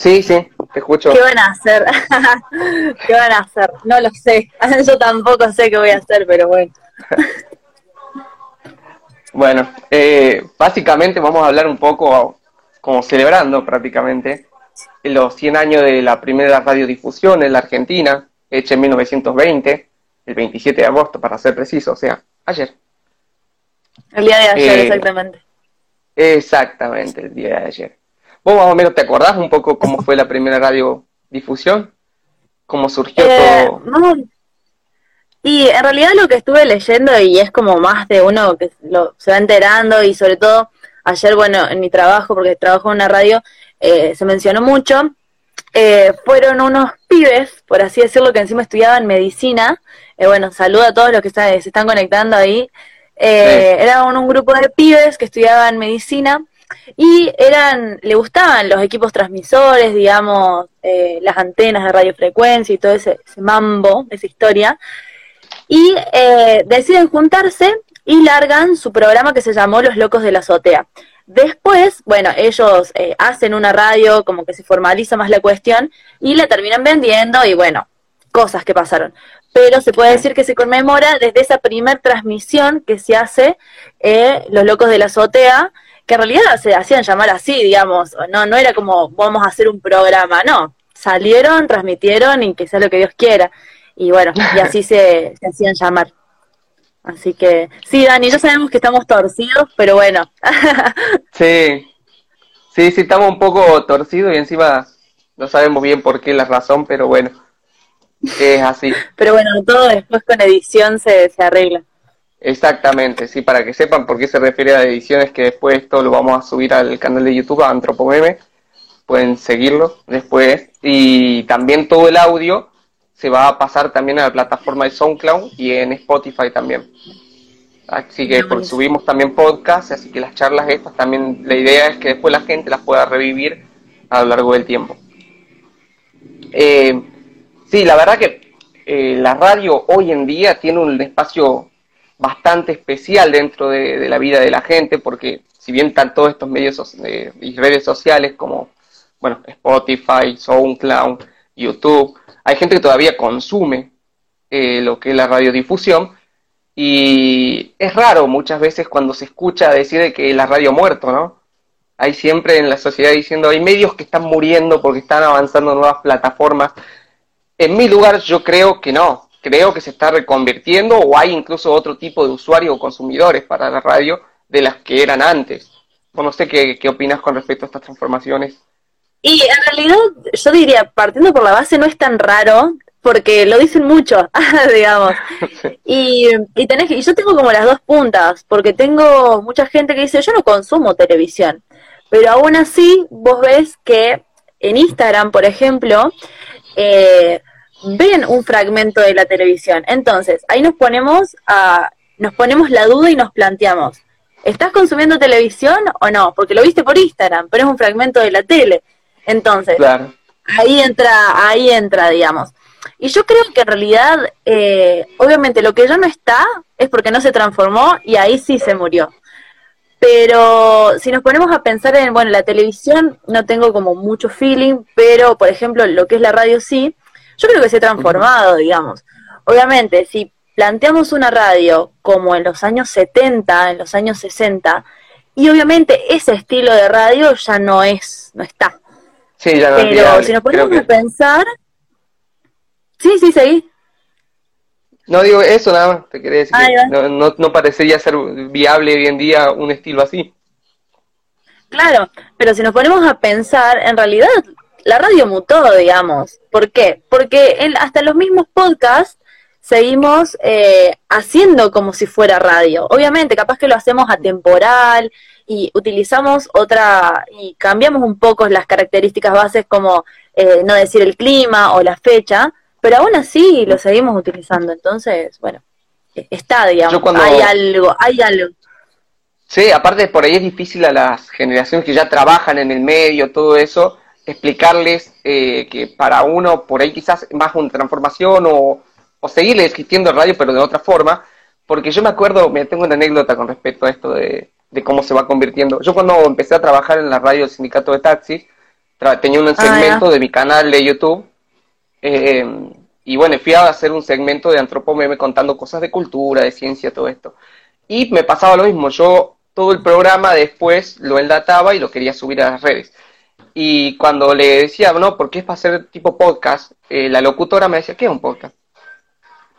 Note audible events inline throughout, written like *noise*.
Sí, sí, te escucho. ¿Qué van a hacer? *laughs* ¿Qué van a hacer? No lo sé. *laughs* Yo tampoco sé qué voy a hacer, pero bueno. *laughs* bueno, eh, básicamente vamos a hablar un poco, como celebrando prácticamente, los 100 años de la primera radiodifusión en la Argentina, hecha en 1920, el 27 de agosto para ser preciso, o sea, ayer. El día de ayer, eh, exactamente. Exactamente, el día de ayer. ¿Vos más o menos te acordás un poco cómo fue la primera radiodifusión? ¿Cómo surgió eh, todo? No. Y en realidad lo que estuve leyendo, y es como más de uno que lo, se va enterando, y sobre todo ayer, bueno, en mi trabajo, porque trabajo en una radio, eh, se mencionó mucho, eh, fueron unos pibes, por así decirlo, que encima estudiaban medicina. bueno, saludo a todos los que se están conectando ahí. Era un, un, grupo de pibes que estudiaban medicina y eran, le gustaban los equipos transmisores, digamos, eh, las antenas de radiofrecuencia y todo ese, mambo, esa historia, y eh, deciden juntarse y largan su programa que se llamó Los Locos de la Azotea. Después, bueno, ellos eh, hacen una radio, como que se formaliza más la cuestión, y la terminan vendiendo, y bueno, cosas que pasaron. Pero se puede decir que se conmemora desde esa primer transmisión que se hace Los Locos de la Azotea, que en realidad se hacían llamar así, digamos, no, no era como vamos a hacer un programa, no, salieron, transmitieron y que sea lo que Dios quiera. Y bueno, y así *laughs* se, hacían llamar. Así que, sí, Dani, ya sabemos que estamos torcidos, pero bueno. *laughs* sí, sí, sí, estamos un poco torcidos y encima no sabemos bien por qué la razón, pero bueno, es así. *laughs* pero bueno, todo después con edición se, se arregla. Exactamente, sí, para que sepan por qué se refiere a ediciones, que después esto lo vamos a subir al canal de YouTube, a Antropomeme, pueden seguirlo después, y también todo el audio se va a pasar también a la plataforma de SoundCloud y en Spotify también. Así que subimos también podcast, así que las charlas estas también, la idea es que después la gente las pueda revivir a lo largo del tiempo. Eh, sí, la verdad que eh, la radio hoy en día tiene un espacio bastante especial dentro de, la vida de la gente, porque si bien están todos estos medios eh, y redes sociales como bueno, Spotify, SoundCloud, YouTube, hay gente que todavía consume eh, lo que es la radiodifusión y es raro muchas veces cuando se escucha decir que la radio ha muerto, ¿no? Hay siempre en la sociedad diciendo hay medios que están muriendo porque están avanzando nuevas plataformas. En mi lugar yo creo que no, creo que se está reconvirtiendo o hay incluso otro tipo de usuarios o consumidores para la radio de las que eran antes. no sé qué, qué opinas con respecto a estas transformaciones. Y en realidad yo diría, partiendo por la base, no es tan raro, porque lo dicen mucho, *laughs* digamos. *laughs* Y, y, tenés, y yo tengo como las dos puntas, porque tengo mucha gente que dice, yo no consumo televisión, pero aún así vos ves que en Instagram, por ejemplo, eh, ven un fragmento de la televisión. Entonces, ahí nos ponemos a, nos ponemos la duda y nos planteamos, ¿estás consumiendo televisión o no? Porque lo viste por Instagram, pero es un fragmento de la tele. Entonces, ahí entra, ahí entra, digamos. Y yo creo que en realidad, eh, obviamente lo que ya no está es porque no se transformó y ahí sí se murió. Pero si nos ponemos a pensar en, bueno, la televisión no tengo como mucho feeling, pero por ejemplo lo que es la radio sí, yo creo que se ha transformado, digamos. Obviamente, si planteamos una radio como en los años 70, en los años 60, y obviamente ese estilo de radio ya no es, no está. Sí, ya no Pero si nos ponemos a pensar... Sí, sí, seguí. No digo eso nada más, te quería decir no, no, no parecería ser viable hoy en día un estilo así. Claro, pero si nos ponemos a pensar, en realidad la radio mutó, digamos. ¿Por qué? Porque en, hasta los mismos podcasts seguimos eh, haciendo como si fuera radio. Obviamente, capaz que lo hacemos atemporal y utilizamos otra y cambiamos un poco las características bases como eh, no decir el clima o la fecha, pero aún así lo seguimos utilizando. Entonces, bueno, e, está, digamos, hay algo, hay algo. Sí, aparte por ahí es difícil a las generaciones que ya trabajan en el medio, todo eso, explicarles eh, que para uno por ahí quizás más una transformación o, o seguirle existiendo radio pero de otra forma, porque yo me acuerdo, me tengo una anécdota con respecto a esto de, cómo se va convirtiendo. Yo cuando empecé a trabajar en la radio del sindicato de taxis, tenía un ah, segmento de mi canal de YouTube. Eh, y bueno, fui a hacer un segmento de antropomeme contando cosas de cultura, de ciencia, todo esto. Y me pasaba lo mismo, yo todo el programa después lo enlataba y lo quería subir a las redes. Y cuando le decía, no, porque es para hacer tipo podcast, eh, la locutora me decía, ¿qué es un podcast?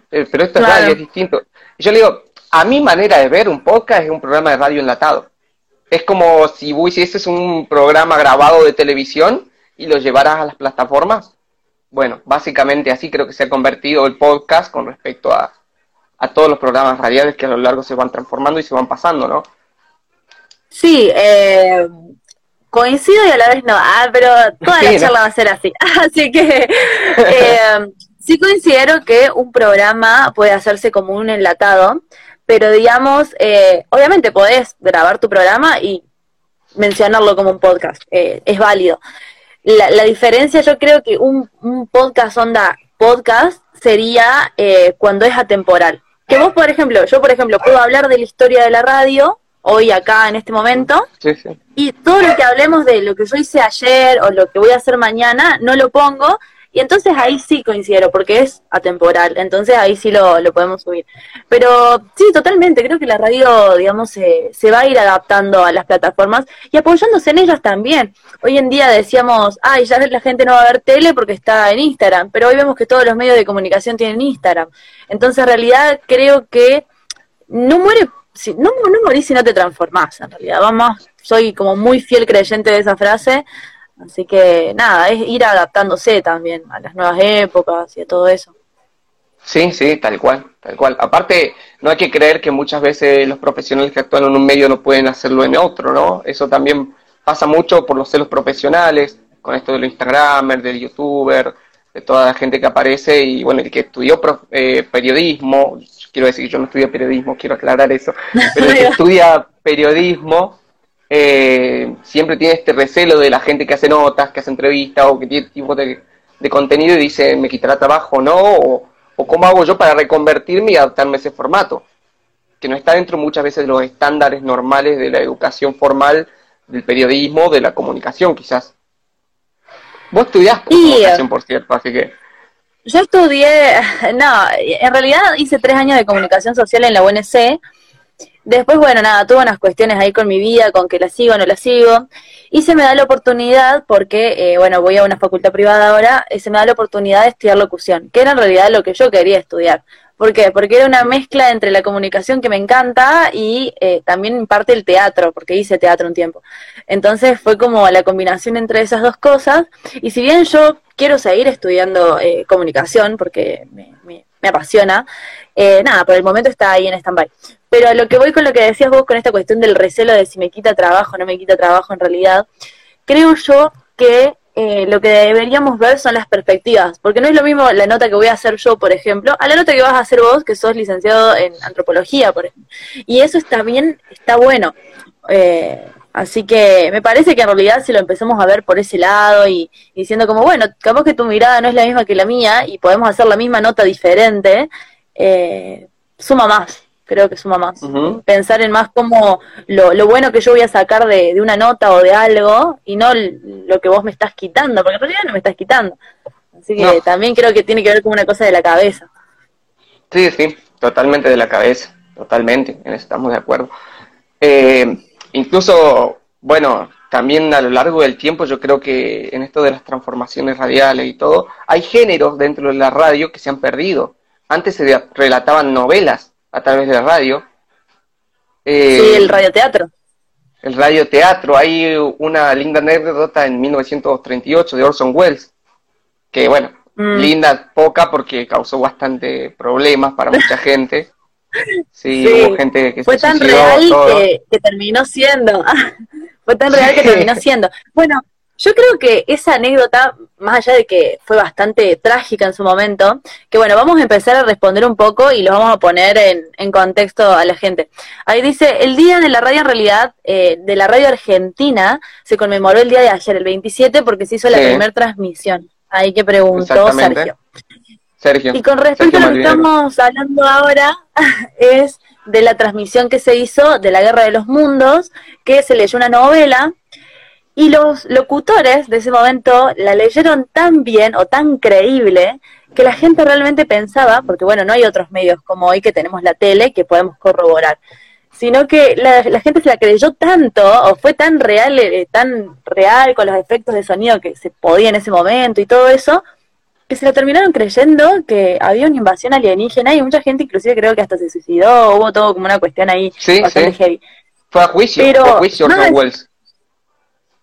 Eh, pero esto es radio, es distinto. Y yo le digo, a mi manera de ver un podcast es un programa de radio enlatado. Es como si hicieses un programa grabado de televisión y lo llevaras a las plataformas. Bueno, básicamente así creo que se ha convertido el podcast con respecto a, a todos los programas radiales que a lo largo se van transformando y se van pasando, ¿no? Sí, eh, coincido y a la vez no, ah, pero toda la charla va a ser así. *laughs* Así que eh, sí considero que un programa puede hacerse como un enlatado, pero digamos, eh, obviamente podés grabar tu programa y mencionarlo como un podcast, eh, es válido. La, la, diferencia, yo creo que un, un podcast onda podcast sería eh, cuando es atemporal. Que vos, por ejemplo, yo, por ejemplo, puedo hablar de la historia de la radio hoy acá en este momento. Y todo lo que hablemos de lo que yo hice ayer o lo que voy a hacer mañana, no lo pongo. Y entonces ahí sí coincido, porque es atemporal. Entonces ahí sí lo, lo podemos subir. Pero sí, totalmente. Creo que la radio, digamos, se, se va a ir adaptando a las plataformas y apoyándose en ellas también. Hoy en día decíamos, ay, ya la gente no va a ver tele porque está en Instagram. Pero hoy vemos que todos los medios de comunicación tienen Instagram. Entonces, en realidad, creo que no muere si, no, no morís si no te transformás, en realidad. Vamos, soy como muy fiel creyente de esa frase, así que nada, es ir adaptándose también a las nuevas épocas y a todo eso. Sí, sí, tal cual, tal cual. Aparte, no hay que creer que muchas veces los profesionales que actúan en un medio no pueden hacerlo en otro, ¿no? Eso también pasa mucho por los celos profesionales, con esto del Instagramer, del youtuber, de toda la gente que aparece y bueno, el que estudió eh, periodismo, quiero decir, yo no estudio periodismo, quiero aclarar eso, *laughs* pero el que estudia periodismo eh, siempre tiene este recelo de la gente que hace notas, que hace entrevistas o que tiene tipo de, contenido y dice, ¿me quitará trabajo o no? O, cómo hago yo para reconvertirme y adaptarme a ese formato, que no está dentro muchas veces de los estándares normales de la educación formal, del periodismo, de la comunicación quizás. Vos estudiás comunicación, por cierto, así que... Yo estudié, no, en realidad hice tres años de comunicación social en la UNC. Después, bueno, nada, tuve unas cuestiones ahí con mi vida, con que la sigo o no la sigo. Y se me da la oportunidad, porque, eh, bueno, voy a una facultad privada ahora, se me da la oportunidad de estudiar locución, que era en realidad lo que yo quería estudiar. ¿Por qué? Porque era una mezcla entre la comunicación que me encanta y eh, también parte el teatro, porque hice teatro un tiempo. Entonces fue como la combinación entre esas dos cosas. Y si bien yo quiero seguir estudiando eh, comunicación, porque me, apasiona, eh, nada, por el momento está ahí en stand-by. Pero lo que voy con lo que decías vos, con esta cuestión del recelo de si me quita trabajo o no me quita trabajo en realidad, creo yo que eh, lo que deberíamos ver son las perspectivas, porque no es lo mismo la nota que voy a hacer yo, por ejemplo, a la nota que vas a hacer vos, que sos licenciado en antropología, por ejemplo. Y eso está bien, está bueno. Eh, así que me parece que en realidad si lo empezamos a ver por ese lado y, diciendo como, bueno, capaz que tu mirada no es la misma que la mía y podemos hacer la misma nota diferente, eh, suma más creo que suma más. Pensar en más como lo, lo, bueno que yo voy a sacar de, de, una nota o de algo y no lo que vos me estás quitando, porque en realidad no me estás quitando. Así que también creo que tiene que ver con una cosa de la cabeza. Sí, sí, totalmente de la cabeza, totalmente, en eso estamos de acuerdo. Eh, incluso, bueno, también a lo largo del tiempo yo creo que en esto de las transformaciones radiales y todo, hay géneros dentro de la radio que se han perdido. Antes se relataban novelas a través de la radio. Eh, sí, el radioteatro. El radioteatro. Hay una linda anécdota en 1938 de Orson Welles, que bueno, mm. linda, poca porque causó bastante problemas para mucha *laughs* gente. Sí, hubo gente que *laughs* fue tan real que, que, terminó siendo. fue tan real que terminó siendo. Bueno, yo creo que esa anécdota, más allá de que fue bastante trágica en su momento, que bueno, vamos a empezar a responder un poco y lo vamos a poner en, contexto a la gente. Ahí dice, el día de la radio en realidad, eh, de la radio argentina, se conmemoró el día de ayer, el 27, porque se hizo la primera transmisión. Ahí que preguntó Sergio. Sergio. Y con respecto a lo que estamos hablando ahora, *laughs* es de la transmisión que se hizo de la Guerra de los Mundos, que se leyó una novela Y los locutores de ese momento la leyeron tan bien o tan creíble que la gente realmente pensaba, porque bueno, no hay otros medios como hoy que tenemos la tele que podemos corroborar, sino que la, gente se la creyó tanto o fue tan real, eh, tan real con los efectos de sonido que se podía en ese momento y todo eso, que se la terminaron creyendo que había una invasión alienígena y mucha gente inclusive creo que hasta se suicidó, hubo todo como una cuestión ahí bastante heavy. Fue a juicio, fue a juicio Wells.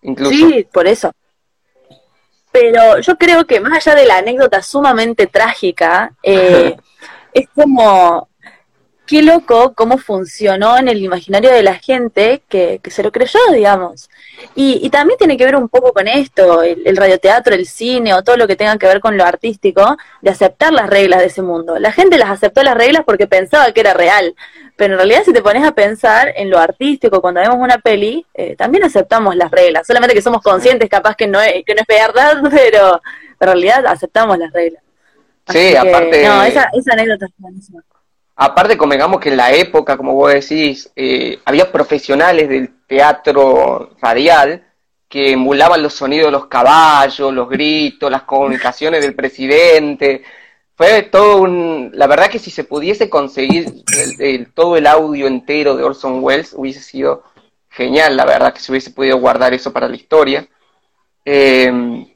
Incluso. Sí, por eso. Pero yo creo que más allá de la anécdota sumamente trágica, eh, *laughs* es como qué loco cómo funcionó en el imaginario de la gente que, se lo creyó, digamos. Y, también tiene que ver un poco con esto, el, radioteatro, el cine o todo lo que tenga que ver con lo artístico, de aceptar las reglas de ese mundo. La gente las aceptó las reglas porque pensaba que era real, pero en realidad si te pones a pensar en lo artístico, cuando vemos una peli, eh, también aceptamos las reglas, solamente que somos conscientes capaz que no es, que no es verdad, *laughs* pero en realidad aceptamos las reglas. sí, aparte... No, esa, esa anécdota es buenísima. Aparte, convengamos que en la época, como vos decís, eh, había profesionales del teatro radial que emulaban los sonidos de los caballos, los gritos, las comunicaciones del presidente. Fue todo un... La verdad que si se pudiese conseguir todo el audio entero de Orson Welles hubiese sido genial, la verdad que se hubiese podido guardar eso para la historia. Eh,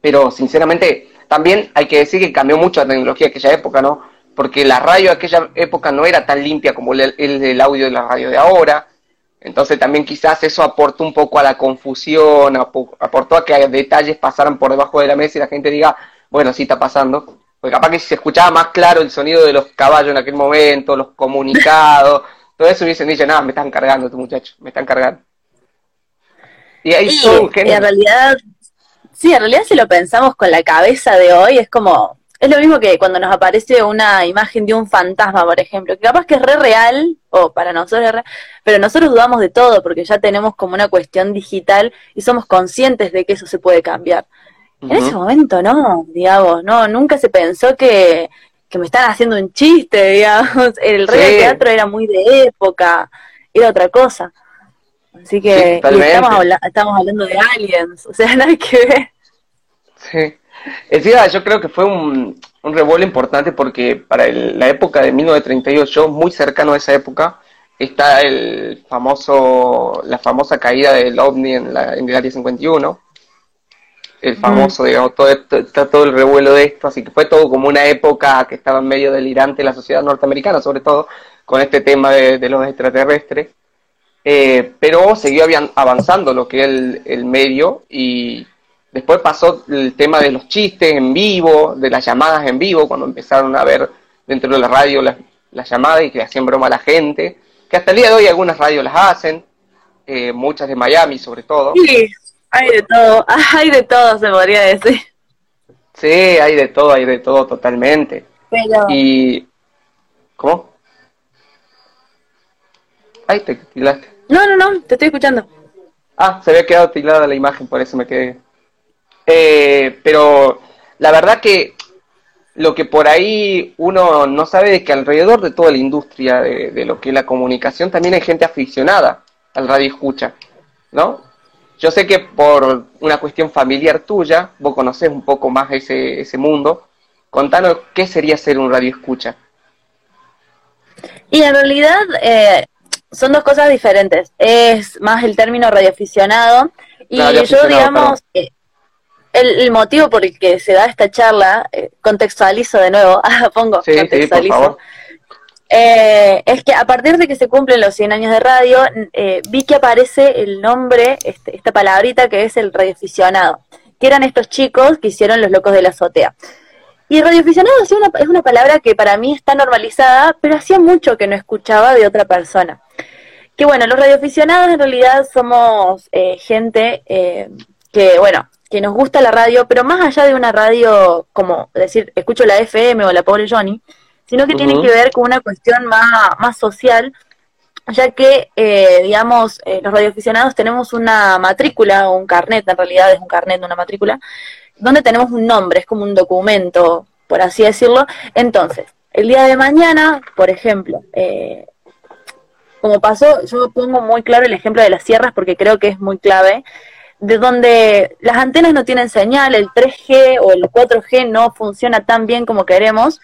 pero sinceramente, también hay que decir que cambió mucho la tecnología de aquella época, ¿no? Porque la radio de aquella época no era tan limpia como el, el, audio de la radio de ahora. Entonces también quizás eso aportó un poco a la confusión, aportó a que detalles pasaran por debajo de la mesa y la gente diga, bueno, sí está pasando. Porque capaz que si se escuchaba más claro el sonido de los caballos en aquel momento, los comunicados, *laughs* todo eso hubiesen dicho, nada, me están cargando tu muchacho, me están cargando. Y ahí en realidad, sí, en realidad si lo pensamos con la cabeza de hoy, es como, es lo mismo que cuando nos aparece una imagen de un fantasma, por ejemplo, que capaz que es re real, o para nosotros es real, pero nosotros dudamos de todo porque ya tenemos como una cuestión digital y somos conscientes de que eso se puede cambiar. En ese momento no, digamos, no, nunca se pensó que, que me están haciendo un chiste, *laughs* digamos. El rey teatro era muy de época, era otra cosa. Así que estamos, estamos hablando de aliens, o sea, *laughs* nada que ver. Sí. Encima, yo creo que fue un, un revuelo importante porque para la época de 1938, muy cercano a esa época, está el famoso, la famosa caída del OVNI en, la, en el área 51. El famoso, digamos, todo, está todo el revuelo de esto, así que fue todo como una época que estaba en medio delirante la sociedad norteamericana, sobre todo con este tema de, los extraterrestres. Eh, pero siguió avanzando lo que es el, el medio y Después pasó el tema de los chistes en vivo, de las llamadas en vivo, cuando empezaron a ver dentro de la radio las, llamadas y que hacían broma a la gente, que hasta el día de hoy algunas radios las hacen, eh, muchas de Miami sobre todo. Sí, hay de todo, *laughs* hay de todo se podría decir. Sí, hay de todo, hay de todo totalmente. Pero... Y... ¿Cómo? Ay, te tilaste. No, no, no, te estoy escuchando. Ah, se había quedado tilada la imagen, por eso me quedé eh, pero la verdad que lo que por ahí uno no sabe es que alrededor de toda la industria de, lo que es la comunicación también hay gente aficionada al radio escucha, ¿no? Yo sé que por una cuestión familiar tuya, vos conocés un poco más ese, ese mundo. Contanos qué sería ser un radio escucha. Y en realidad eh, son dos cosas diferentes. Es más el término radioaficionado. Y yo, digamos, el, motivo por el que se da esta charla, eh, contextualizo de nuevo, *laughs* pongo, contextualizo, eh, es que a partir de que se cumplen los 100 años de radio, eh, vi que aparece el nombre, este, esta palabrita que es el radioaficionado, que eran estos chicos que hicieron Los Locos de la Azotea. Y radioaficionado es una, es una palabra que para mí está normalizada, pero hacía mucho que no escuchaba de otra persona. Que bueno, los radioaficionados en realidad somos gente que, bueno, que nos gusta la radio, pero más allá de una radio como decir, escucho la FM o la pobre Johnny, sino que tiene que ver con una cuestión más, más social, ya que, eh, digamos, eh, los radioaficionados tenemos una matrícula, o un carnet, en realidad es un carnet, una matrícula, donde tenemos un nombre, es como un documento, por así decirlo. Entonces, el día de mañana, por ejemplo, eh, como pasó, yo pongo muy claro el ejemplo de las sierras porque creo que es muy clave, de donde las antenas no tienen señal, el 3G o el 4G no funciona tan bien como queremos,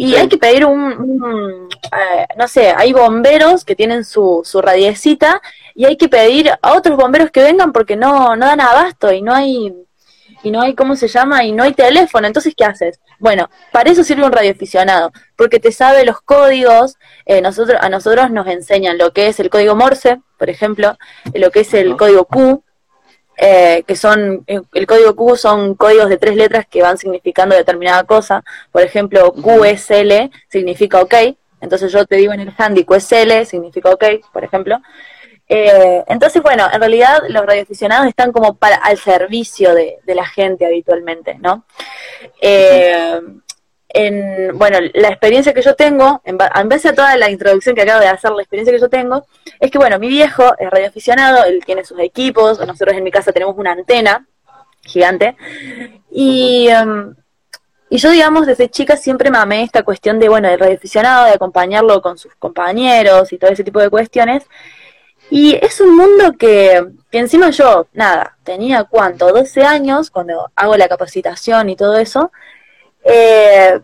y hay que pedir un, eh, no sé, hay bomberos que tienen su, su radiecita y hay que pedir a otros bomberos que vengan porque no, no dan abasto y no hay, y no hay, ¿cómo se llama? Y no hay teléfono. Entonces, ¿qué haces? Bueno, para eso sirve un radioaficionado, porque te sabe los códigos, eh, nosotros, a nosotros nos enseñan lo que es el código Morse, por ejemplo, lo que es el código Q, eh, que son, eh, el código Q son códigos de tres letras que van significando determinada cosa. Por ejemplo, QSL significa OK. Entonces yo te digo en el handy QSL significa OK, por ejemplo. Eh, entonces, bueno, en realidad los radioaficionados están como para al servicio de, la gente habitualmente, ¿no? En, bueno, la experiencia que yo tengo, en, en, base a toda la introducción que acabo de hacer, la experiencia que yo tengo, es que, bueno, mi viejo es radioaficionado, él tiene sus equipos, nosotros en mi casa tenemos una antena gigante, y, em, y yo, digamos, desde chica siempre me amé esta cuestión de, bueno, del radioaficionado, de acompañarlo con sus compañeros y todo ese tipo de cuestiones, y es un mundo que, que encima yo, nada, tenía cuánto, 12 años, cuando hago la capacitación y todo eso, eh,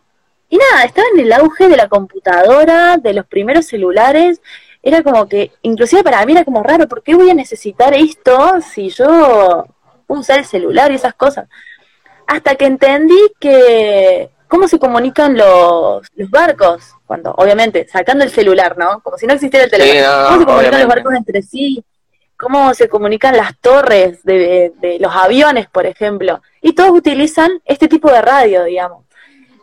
y nada, estaba en el auge de la computadora, de los primeros celulares. Era como que, inclusive para mí era como raro, ¿por qué voy a necesitar esto si yo puedo usar el celular y esas cosas? Hasta que entendí que cómo se comunican los, los barcos, cuando, obviamente, sacando el celular, ¿no? Como si no existiera el teléfono. ¿Cómo se comunican los barcos entre sí? ¿Cómo se comunican las torres de, de los aviones, por ejemplo? Y todos utilizan este tipo de radio, digamos.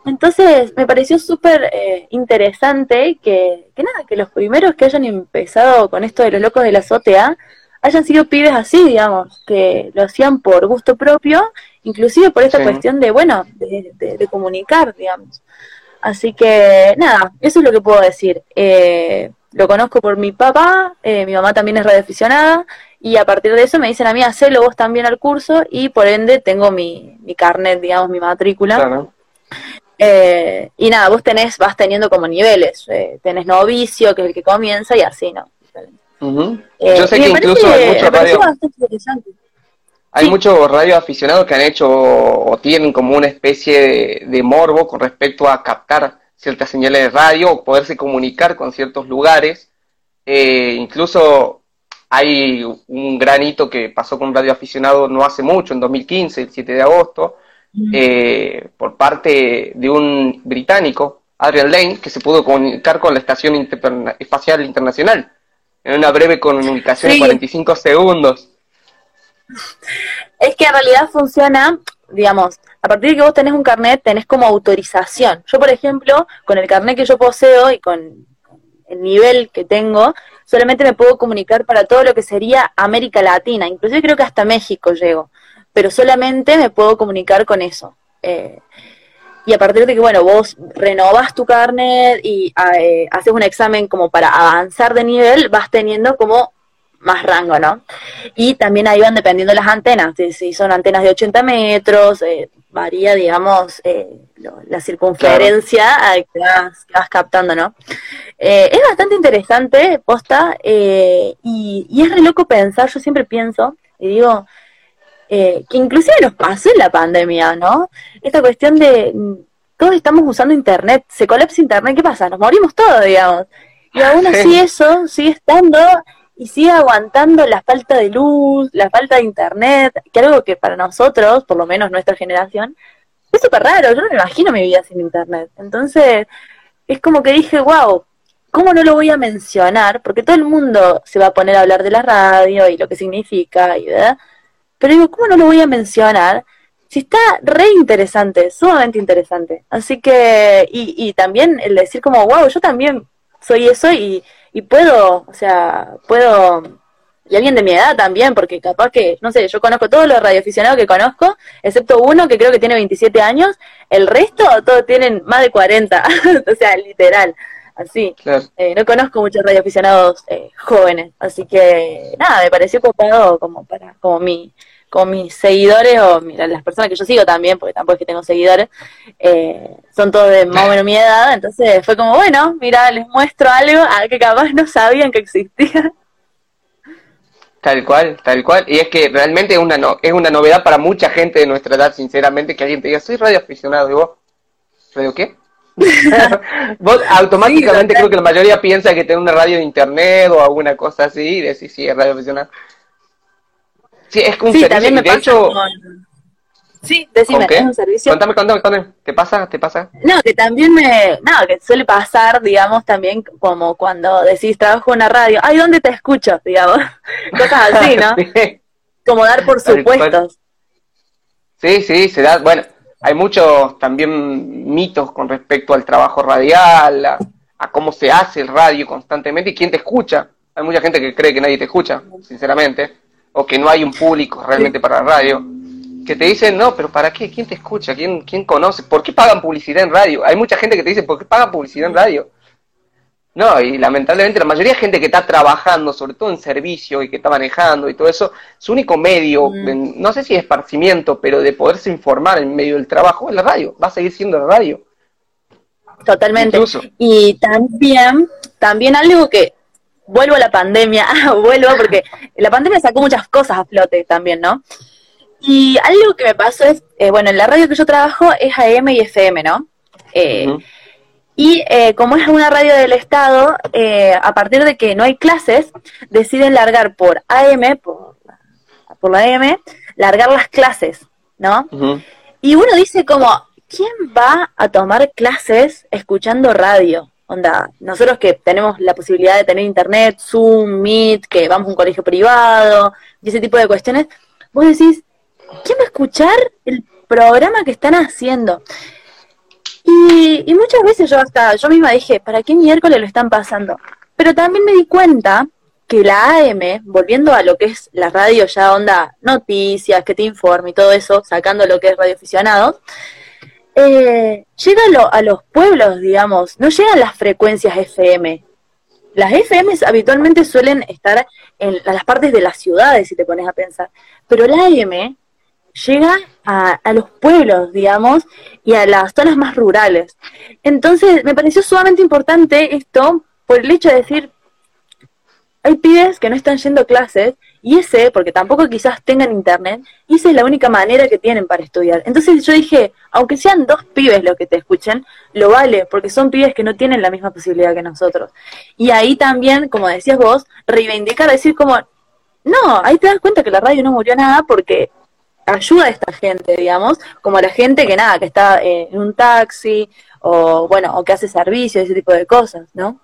Entonces me pareció súper eh, interesante que, que, nada, que los primeros que hayan empezado con esto de los locos de la azotea hayan sido pibes así, digamos, que lo hacían por gusto propio, inclusive por esta cuestión de, bueno, de, comunicar, digamos. Así que nada, eso es lo que puedo decir. Eh, lo conozco por mi papá, eh, mi mamá también es radioaficionada, y a partir de eso me dicen a mí, hacelo vos también al curso, y por ende tengo mi, mi carnet, digamos, mi matrícula. Eh, y nada, vos tenés, vas teniendo como niveles, eh, tenés novicio, que es el que comienza, y así, ¿no? Eh, Yo sé que incluso hay muchos radio, hay muchos radio aficionados que han hecho o tienen como una especie de, morbo con respecto a captar ciertas señales de radio o poderse comunicar con ciertos lugares. incluso hay un gran hito que pasó con un radio aficionado no hace mucho, en 2015, el 7 de agosto, eh, por parte de un británico, Adrian Lane, que se pudo comunicar con la Estación Espacial Internacional en una breve comunicación de 45 segundos. Es que en realidad funciona, digamos, a partir de que vos tenés un carnet, tenés como autorización. Yo, por ejemplo, con el carnet que yo poseo y con el nivel que tengo, solamente me puedo comunicar para todo lo que sería América Latina, inclusive creo que hasta México llego pero solamente me puedo comunicar con eso. Eh, y a partir de que, bueno, vos renovas tu carnet y eh, haces un examen como para avanzar de nivel, vas teniendo como más rango, ¿no? Y también ahí van dependiendo las antenas, si son antenas de 80 metros, eh, varía, digamos, la circunferencia que, vas, que, vas, captando, ¿no? es bastante interesante, posta, y, y es re loco pensar, yo siempre pienso, y digo, eh, que inclusive nos pasó en la pandemia, ¿no? Esta cuestión de mm, todos estamos usando internet, se colapsa internet, ¿qué pasa? Nos morimos todos, digamos. Y aún así eso sigue estando y sigue aguantando la falta de luz, la falta de internet, que algo que para nosotros, por lo menos nuestra generación, es súper raro, yo no me imagino mi vida sin internet. Entonces, es como que dije, wow, ¿cómo no lo voy a mencionar? Porque todo el mundo se va a poner a hablar de la radio y lo que significa, y ¿verdad? Pero digo, ¿cómo no lo voy a mencionar? Si está re interesante, sumamente interesante. Así que, y, y también el decir como, wow, yo también soy eso y, y puedo, o sea, puedo, y alguien de mi edad también, porque capaz que, no sé, yo conozco todos los radioaficionados que conozco, excepto uno que creo que tiene 27 años, el resto todos tienen más de 40, *laughs* o sea, literal, así. Eh, no conozco muchos radioaficionados eh, jóvenes, así que nada, me pareció copado como para, como mi, con mis seguidores o mira, las personas que yo sigo también, porque tampoco es que tengo seguidores, eh, son todos de más o menos mi edad, entonces fue como, bueno, mira, les muestro algo a que capaz no sabían que existía. Tal cual, tal cual. Y es que realmente es una, no, es una novedad para mucha gente de nuestra edad, sinceramente, que alguien te diga, soy radio aficionado. Y vos, ¿radio qué? *laughs* vos automáticamente creo que la mayoría piensa que tiene una radio de internet o alguna cosa así y decís, sí, es radio aficionado. Sí, es que un sí, también me de hecho... Sí, decime, es un servicio. Contame, contame, contame. ¿Te pasa? ¿Te pasa? No, que también me. No, que suele pasar, digamos, también como cuando decís trabajo en una radio. Ay, ¿dónde te escucho? Digamos. *laughs* Cosas así, ¿no? *laughs* Como dar por supuestos. Sí, sí, se da. Bueno, hay muchos también mitos con respecto al trabajo radial, a, a cómo se hace el radio constantemente y quién te escucha. Hay mucha gente que cree que nadie te escucha, sinceramente, o que no hay un público realmente para la radio que te dicen, no, pero ¿para qué? ¿Quién te escucha? ¿Quién, ¿Quién conoce? ¿Por qué pagan publicidad en radio? Hay mucha gente que te dice, ¿por qué pagan publicidad en radio? No, y lamentablemente la mayoría de gente que está trabajando, sobre todo en servicio y que está manejando y todo eso, su único medio, mm. no sé si es esparcimiento, pero de poderse informar en medio del trabajo es la radio, va a seguir siendo la radio. Totalmente. Y también, también algo que, vuelvo a la pandemia, *laughs* vuelvo porque la pandemia sacó muchas cosas a flote también, ¿no? Y algo que me pasó es, eh, bueno, en la radio que yo trabajo es AM y FM, ¿no? Eh, y eh, como es una radio del Estado, a partir de que no hay clases, deciden largar por AM, por, por la AM, largar las clases, ¿no? Y uno dice como, ¿quién va a tomar clases escuchando radio? Onda, nosotros que tenemos la posibilidad de tener internet, Zoom, Meet, que vamos a un colegio privado, y ese tipo de cuestiones, vos decís, ¿quién va a escuchar el programa que están haciendo? Y, y muchas veces yo hasta, yo misma dije, ¿para qué miércoles lo están pasando? Pero también me di cuenta que la AM, volviendo a lo que es la radio ya onda noticias, que te informe y todo eso, sacando lo que es radioaficionados, eh, llega a, los pueblos, digamos, no llegan las frecuencias FM. Las FM habitualmente suelen estar en las partes de las ciudades, si te pones a pensar, pero la AM llega a, a, los pueblos, digamos, y a las zonas más rurales. Entonces, me pareció sumamente importante esto por el hecho de decir, hay pibes que no están yendo a clases, y ese, porque tampoco quizás tengan internet, y esa es la única manera que tienen para estudiar. Entonces yo dije, aunque sean dos pibes los que te escuchen, lo vale, porque son pibes que no tienen la misma posibilidad que nosotros. Y ahí también, como decías vos, reivindicar, decir como, no, ahí te das cuenta que la radio no murió nada porque ayuda a esta gente, digamos, como a la gente que nada, que está eh, en un taxi o bueno, o que hace servicio, ese tipo de cosas, ¿no?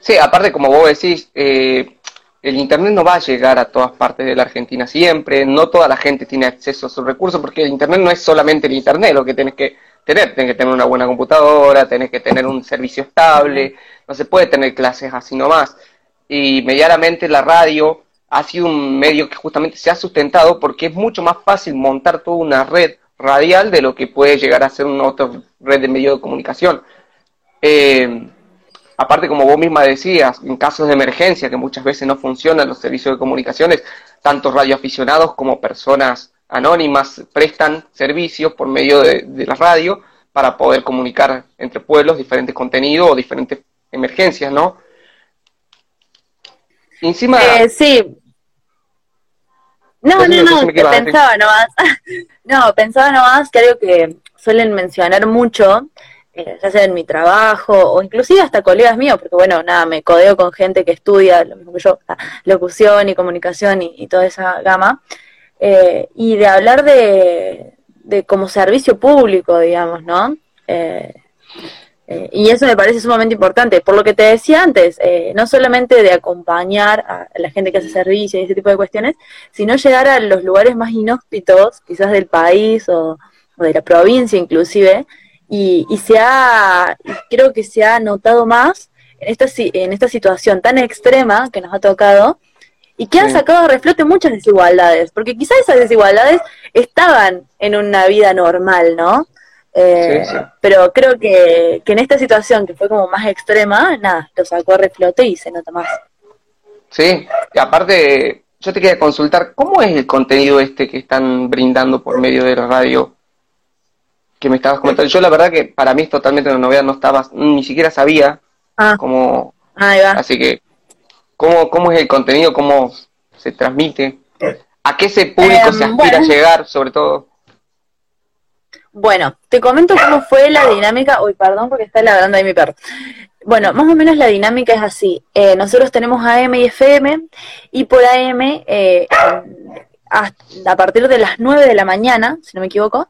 Sí, aparte como vos decís, eh, el Internet no va a llegar a todas partes de la Argentina siempre, no toda la gente tiene acceso a sus recursos, porque el Internet no es solamente el Internet lo que tienes que tener, tienes que tener una buena computadora, tenés que tener un servicio estable, no se puede tener clases así nomás. Y medianamente la radio ha sido un medio que justamente se ha sustentado porque es mucho más fácil montar toda una red radial de lo que puede llegar a ser una otra red de medio de comunicación. Eh, aparte, como vos misma decías, en casos de emergencia, que muchas veces no funcionan los servicios de comunicaciones, tanto radioaficionados como personas anónimas prestan servicios por medio de, de la radio para poder comunicar entre pueblos diferentes contenidos o diferentes emergencias, ¿no? Encima... Eh, sí. No, no, no, pensaba nomás. *laughs* no, pensaba nomás que algo que suelen mencionar mucho, ya sea en mi trabajo o inclusive hasta colegas míos, porque bueno, nada, me codeo con gente que estudia lo mismo que yo, locución y comunicación y, toda esa gama, eh, y de hablar de, de como servicio público, digamos, ¿no? Eh, eh, y eso me parece sumamente importante. Por lo que te decía antes, eh, no solamente de acompañar a la gente que hace servicio y ese tipo de cuestiones, sino llegar a los lugares más inhóspitos, quizás del país o, de la provincia inclusive, y, y, se ha, creo que se ha notado más en esta, en esta situación tan extrema que nos ha tocado y que ha sacado a reflote muchas desigualdades, porque quizás esas desigualdades estaban en una vida normal, ¿no? Eh, pero creo que, que, en esta situación que fue como más extrema, nada, lo sacó a reflote y se nota más. Sí, y aparte, yo te quería consultar, ¿cómo es el contenido este que están brindando por medio de la radio? Que me estabas comentando. Yo la verdad que para mí es totalmente una novedad, no estaba, ni siquiera sabía ah. cómo... Así que, ¿cómo, ¿cómo es el contenido? ¿Cómo se transmite? ¿A qué ese público se Em, aspira bueno. a llegar, sobre todo? Bueno, te comento cómo fue la dinámica. Uy, perdón, porque está ladrando ahí mi perro. Bueno, más o menos la dinámica es así. Eh, nosotros tenemos AM y FM, y por AM, eh, hasta- a partir de las 9 de la mañana, si no me equivoco,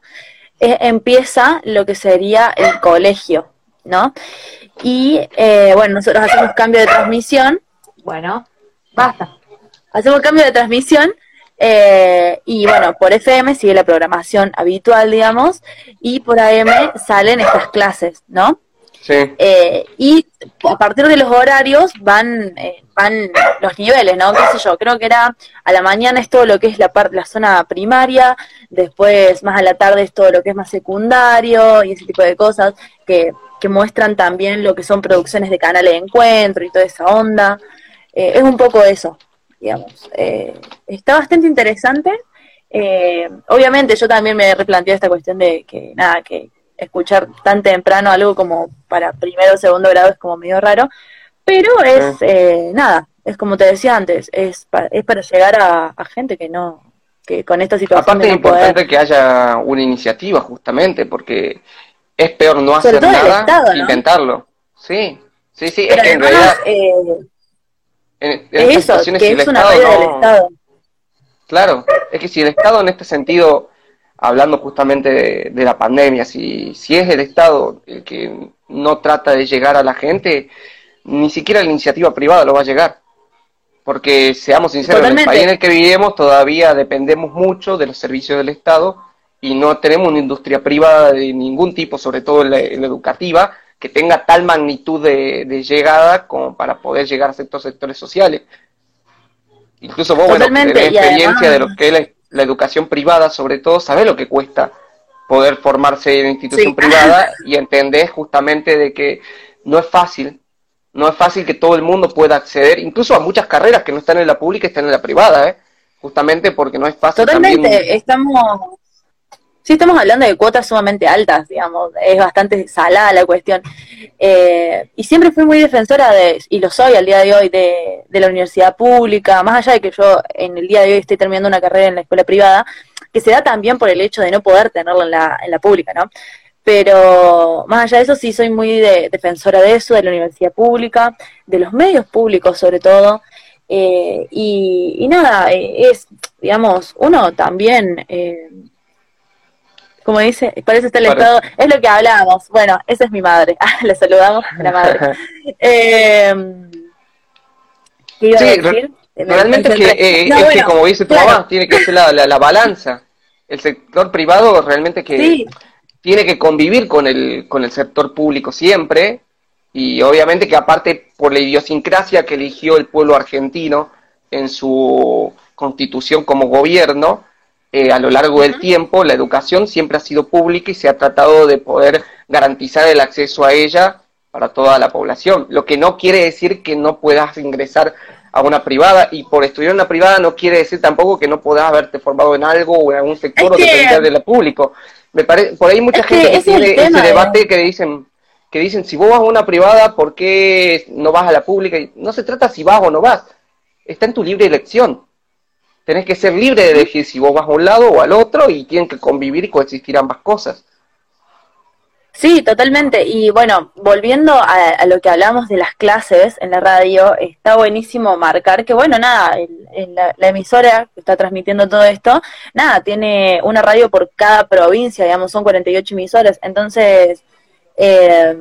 eh, empieza lo que sería el colegio, ¿no? Y eh, bueno, nosotros hacemos cambio de transmisión. Bueno, basta. Hacemos cambio de transmisión. eh, y bueno, por FM sigue la programación habitual, digamos, y por AM salen estas clases, ¿no? Sí, Eh, y a partir de los horarios van eh, van los niveles, ¿no? ¿Qué sé yo? Creo que era a la mañana es todo lo que es la la zona primaria, después más a la tarde es todo lo que es más secundario y ese tipo de cosas que, que muestran también lo que son producciones de canales de encuentro y toda esa onda. Eh, es un poco eso, digamos. Eh, está bastante interesante. Obviamente yo también me he replanteado esta cuestión de que nada, que escuchar tan temprano algo como para primero o segundo grado es como medio raro, pero es eh, nada, es como te decía antes, es para, es para llegar a, a gente que no, que con esta situación aparte de es poder- importante que haya una iniciativa justamente, porque es peor no Sobre hacer nada Estado, que ¿no? intentarlo. Sí, sí, sí, pero es que en realidad eh, en, en eso, que es una del Estado. Claro, es que si el Estado en este sentido, hablando justamente de, de la pandemia, si, si es el Estado el que no trata de llegar a la gente, ni siquiera la iniciativa privada lo va a llegar. Porque seamos sinceros, en el país en el que vivimos todavía dependemos mucho de los servicios del Estado y no tenemos una industria privada de ningún tipo, sobre todo en la, en la educativa, que tenga tal magnitud de, de llegada como para poder llegar a ciertos sectores sociales. Incluso vos, bueno, Totalmente, tenés y experiencia de lo que es la, educación privada, sobre todo, sabés lo que cuesta poder formarse en institución Sí. privada *laughs* y entendés justamente de que no es fácil, no es fácil que todo el mundo pueda acceder, incluso a muchas carreras que no están en la pública están en la privada, ¿eh? justamente porque no es fácil Totalmente, también. estamos, sí estamos hablando de cuotas sumamente altas, digamos, es bastante salada la cuestión. Eh, y siempre fui muy defensora de, y lo soy al día de hoy, de, de la universidad pública, más allá de que yo en el día de hoy estoy terminando una carrera en la escuela privada, que se da también por el hecho de no poder tenerla en la, en la pública, ¿no? Pero más allá de eso, sí soy muy de- defensora de eso, de la universidad pública, de los medios públicos sobre todo. Eh, y, y nada, eh, es, digamos, uno también, como dice, para eso está el Estado, es lo que hablábamos. Bueno, esa es mi madre. *laughs* Ah, la saludamos, *laughs* la madre. Eh, ¿Qué iba a Sí, decir? re- Me Realmente es que, eh, No, es que como dice tu claro. mamá, tiene que ser la, la, la balanza. El sector privado realmente que Sí, tiene que convivir con el, con el sector público siempre, y obviamente que aparte por la idiosincrasia que eligió el pueblo argentino en su constitución como gobierno, eh, a lo largo del tiempo la educación siempre ha sido pública y se ha tratado de poder garantizar el acceso a ella para toda la población, lo que no quiere decir que no puedas ingresar a una privada y por estudiar en una privada no quiere decir tampoco que no puedas haberte formado en algo o en algún sector Es o depender de lo público. Me parece, por ahí mucha Es gente que ese tiene tema, ese ¿eh? debate que dicen que dicen si vos vas a una privada, ¿por qué no vas a la pública? Y no se trata si vas o no vas, está en tu libre elección. Tenés que ser libre de elegir si vos vas a un lado o al otro y tienen que convivir y coexistir ambas cosas. Sí, totalmente. Y bueno, volviendo a, a lo que hablamos de las clases en la radio, está buenísimo marcar que, bueno, nada, el- el- la, emisora que está transmitiendo todo esto, nada, tiene una radio por cada provincia, digamos, son 48 emisoras. Entonces, eh,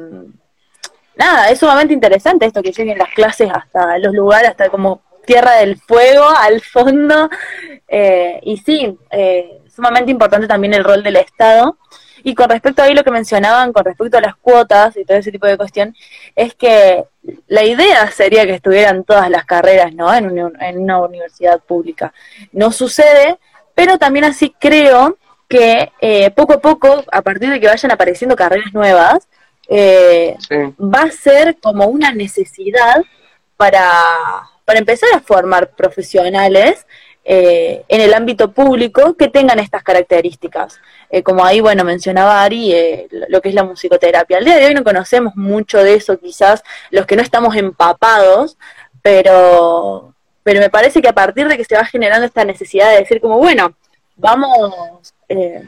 nada, es sumamente interesante esto que lleguen las clases hasta los lugares, hasta como Tierra del Fuego, al fondo. Eh, y sí, eh, sumamente importante también el rol del Estado. Y con respecto a ahí lo que mencionaban, con respecto a las cuotas y todo ese tipo de cuestión, es que la idea sería que estuvieran todas las carreras ¿no? en, una, en una universidad pública. No sucede, pero también así creo que eh, poco a poco, a partir de que vayan apareciendo carreras nuevas, eh, Sí. va a ser como una necesidad para, para empezar a formar profesionales eh, en el ámbito público que tengan estas características. Eh, como ahí, bueno, mencionaba Ari, eh, lo que es la musicoterapia. Al día de hoy no conocemos mucho de eso, quizás los que no estamos empapados, pero, pero me parece que a partir de que se va generando esta necesidad de decir como, bueno, vamos, eh,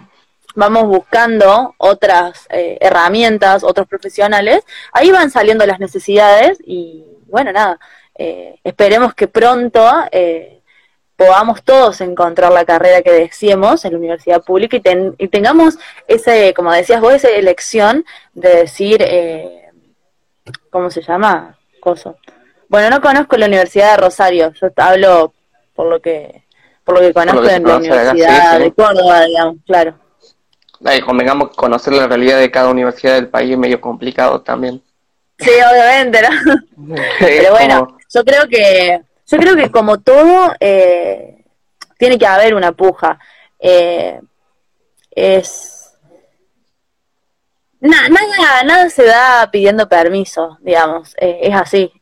vamos buscando otras eh, herramientas, otros profesionales, ahí van saliendo las necesidades y bueno, nada, eh, esperemos que pronto podamos todos encontrar la carrera que deseemos en la universidad pública y, y tengamos ese, como decías vos, esa elección de decir, ¿cómo se llama? Coso bueno, no conozco la Universidad de Rosario, yo hablo por lo que por lo que conozco en la Universidad de Córdoba, digamos, claro. Ay, convengamos conocer la realidad de cada universidad del país es medio complicado también. Sí, obviamente, ¿no? *laughs* Pero bueno, yo creo que yo creo que como todo eh, tiene que haber una puja. Eh, es nada, nada se da pidiendo permiso, digamos, eh, es así.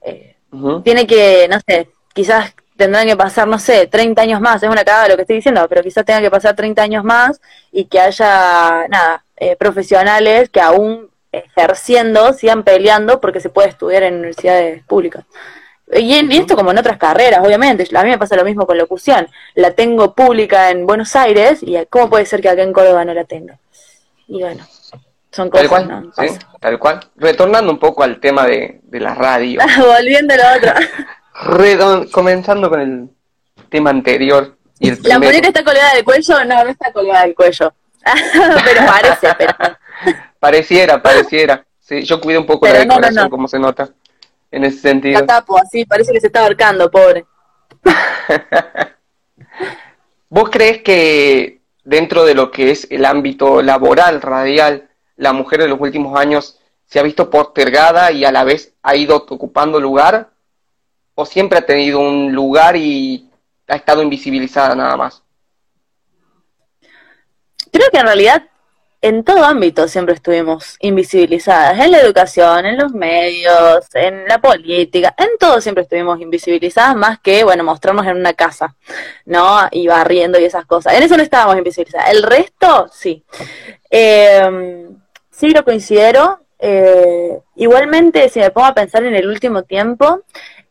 Tiene que, no sé, quizás tendrán que pasar, no sé, 30 años más, es una cagada lo que estoy diciendo, pero quizás tenga que pasar 30 años más y que haya, nada, eh, profesionales que aún ejerciendo sigan peleando porque se puede estudiar en universidades públicas. Y, en, esto como en otras carreras, obviamente. A mí me pasa lo mismo con locución. La tengo pública en Buenos Aires y ¿cómo puede ser que acá en Córdoba no la tenga? Y bueno, son cosas, tal cual, ¿sí? Tal cual. Retornando un poco al tema de, de la radio. *laughs* Volviendo a lo otro. comenzando con el tema anterior. Y el ¿La muñeca está colgada del cuello? No, no está colgada del cuello. *laughs* pero parece, pero... *laughs* Pareciera, pareciera. Sí, yo cuido un poco la decoración, como se nota. En ese sentido. La tapo, así, parece que se está ahorcando, pobre. *laughs* ¿Vos crees que dentro de lo que es el ámbito laboral radial, la mujer en los últimos años se ha visto postergada y a la vez ha ido ocupando lugar? ¿O siempre ha tenido un lugar y ha estado invisibilizada nada más? Creo que en realidad en todo ámbito siempre estuvimos invisibilizadas, en la educación, en los medios, en la política, en todo siempre estuvimos invisibilizadas, más que, bueno, mostrarnos en una casa, ¿no? Y barriendo y esas cosas. En eso no estábamos invisibilizadas. El resto, sí. Eh, sí lo considero. Eh, igualmente, si me pongo a pensar en el último tiempo,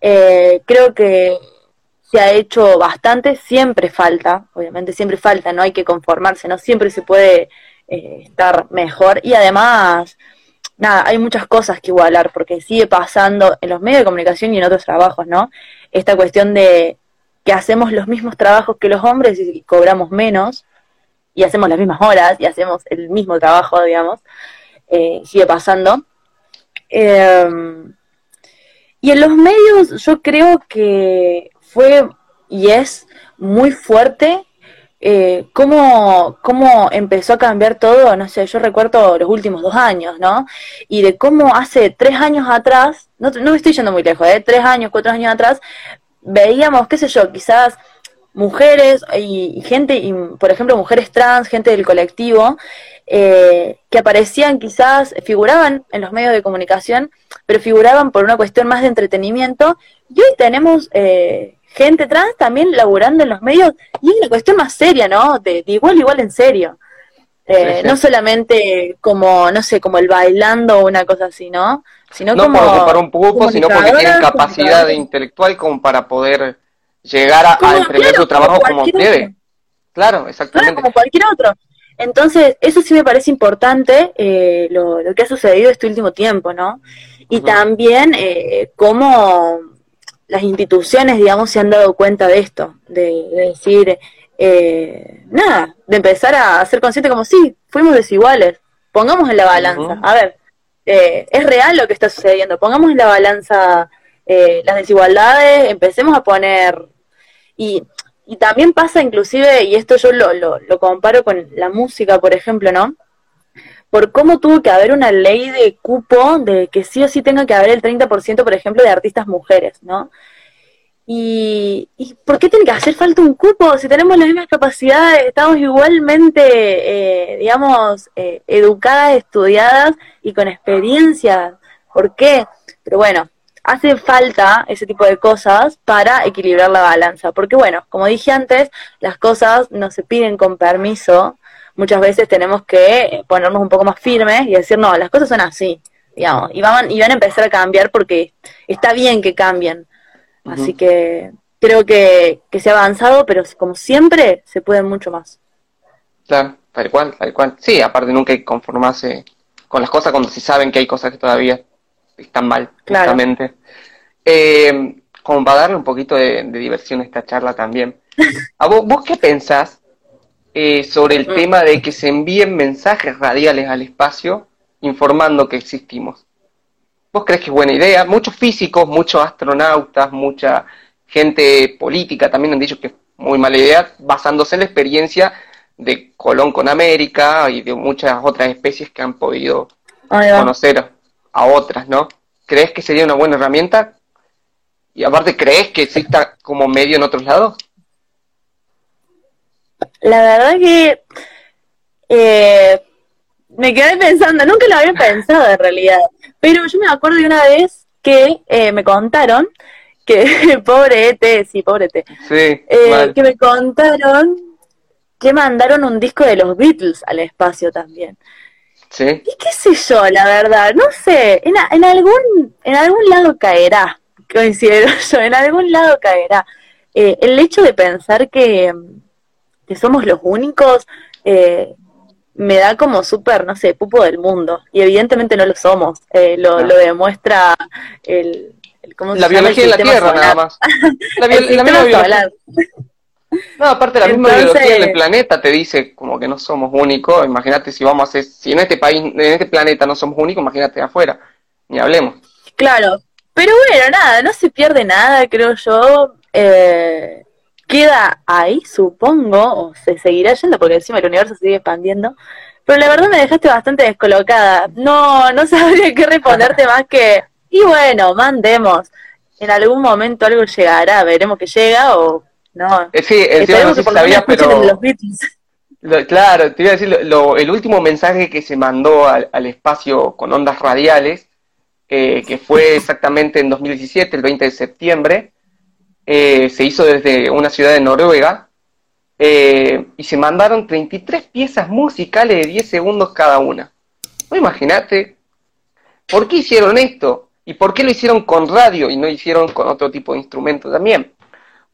eh, creo que se ha hecho bastante, siempre falta, obviamente siempre falta, no hay que conformarse, no siempre se puede eh, estar mejor y además, nada, hay muchas cosas que igualar porque sigue pasando en los medios de comunicación y en otros trabajos, ¿no? Esta cuestión de que hacemos los mismos trabajos que los hombres y cobramos menos y hacemos las mismas horas y hacemos el mismo trabajo, digamos, eh, sigue pasando. Em, y en los medios yo creo que fue y es muy fuerte eh, cómo, cómo empezó a cambiar todo, no sé, yo recuerdo los últimos dos años, ¿no? Y de cómo hace tres años atrás, no, no me estoy yendo muy lejos, ¿eh? Tres años, cuatro años atrás, veíamos, qué sé yo, quizás mujeres y, gente, y, por ejemplo, mujeres trans, gente del colectivo, eh, que aparecían quizás, figuraban en los medios de comunicación, pero figuraban por una cuestión más de entretenimiento. Y hoy tenemos eh, gente trans también laburando en los medios y es una cuestión más seria, ¿no? De, igual, igual en serio. Eh, no solamente como, no sé, como el bailando o una cosa así, ¿no? Sino no como por ocupar un grupo, sino porque tienen capacidad intelectual como para poder llegar a, emprender su trabajo como debe. Claro, exactamente. como cualquier otro. Entonces, eso sí me parece importante, eh, lo, que ha sucedido este último tiempo, ¿no? Y también eh, cómo las instituciones, digamos, se han dado cuenta de esto, de, decir, eh, nada, de empezar a ser consciente como, sí, fuimos desiguales, pongamos en la balanza, a ver, eh, es real lo que está sucediendo, pongamos en la balanza las desigualdades, empecemos a poner y, y también pasa inclusive, y esto yo lo, lo, lo comparo con la música, por ejemplo, ¿no? Por cómo tuvo que haber una ley de cupo de que sí o sí tenga que haber el 30%, por ejemplo, de artistas mujeres, ¿no? Y, y, por qué tiene que hacer falta un cupo si tenemos las mismas capacidades, estamos igualmente, eh, digamos, eh, educadas, estudiadas y con experiencia? ¿Por qué? Pero bueno, hace falta ese tipo de cosas para equilibrar la balanza. Porque bueno, como dije antes, las cosas no se piden con permiso. Muchas veces tenemos que ponernos un poco más firmes y decir, no, las cosas son así, digamos, y van, y van a empezar a cambiar porque está bien que cambien. Así que, creo que, que se ha avanzado, pero como siempre, se puede mucho más. Claro, tal cual, tal cual. Sí, aparte nunca hay que conformarse con las cosas cuando se saben que hay cosas que todavía están mal, claramente. Eh, como para darle un poquito de, diversión a esta charla también. *laughs* ¿A vos, vos qué pensás eh, sobre el tema de que se envíen mensajes radiales al espacio informando que existimos? ¿Vos crees que es buena idea? Muchos físicos, muchos astronautas, mucha gente política también han dicho que es muy mala idea, basándose en la experiencia de Colón con América y de muchas otras especies que han podido conocer a otras, ¿no? ¿Crees que sería una buena herramienta? Y aparte, ¿crees que exista como medio en otros lados? La verdad que eh, me quedé pensando, nunca lo había pensado en realidad, pero yo me acuerdo de una vez que eh, me contaron que, *laughs* pobre ET, sí, pobre ET, eh, que me contaron que mandaron un disco de los Beatles al espacio también. Sí. Y qué sé yo, la verdad, no sé, en, en algún en algún lado caerá, considero *laughs* yo, en algún lado caerá. Eh, el hecho de pensar que, que somos los únicos eh, me da como súper, no sé, pupo del mundo. Y evidentemente no lo somos. Eh, lo, lo demuestra el, la biología de la Tierra, nada más. *laughs* La, misma biología. No, aparte la misma biología del planeta te dice como que no somos únicos. Imagínate si vamos a hacer, si en este país, en este planeta no somos únicos, imagínate afuera. Ni hablemos. Claro, pero bueno, nada, no se pierde nada, creo yo. Eh, queda ahí, supongo, o se seguirá yendo porque encima el universo sigue expandiendo. Pero la verdad me dejaste bastante descolocada. No, no *laughs* sabría qué responderte más que y bueno, mandemos. En algún momento algo llegará, veremos que llega o no. Eh, sí, el no sé pero... claro, te iba a decir, el último mensaje que se mandó al, espacio con ondas radiales, eh, que fue *laughs* exactamente en 2017, el 20 de septiembre, eh, se hizo desde una ciudad de Noruega, y se mandaron 33 piezas musicales de 10 segundos cada una. ¿No imagínate? ¿Por qué hicieron esto? ¿Y por qué lo hicieron con radio y no hicieron con otro tipo de instrumento también?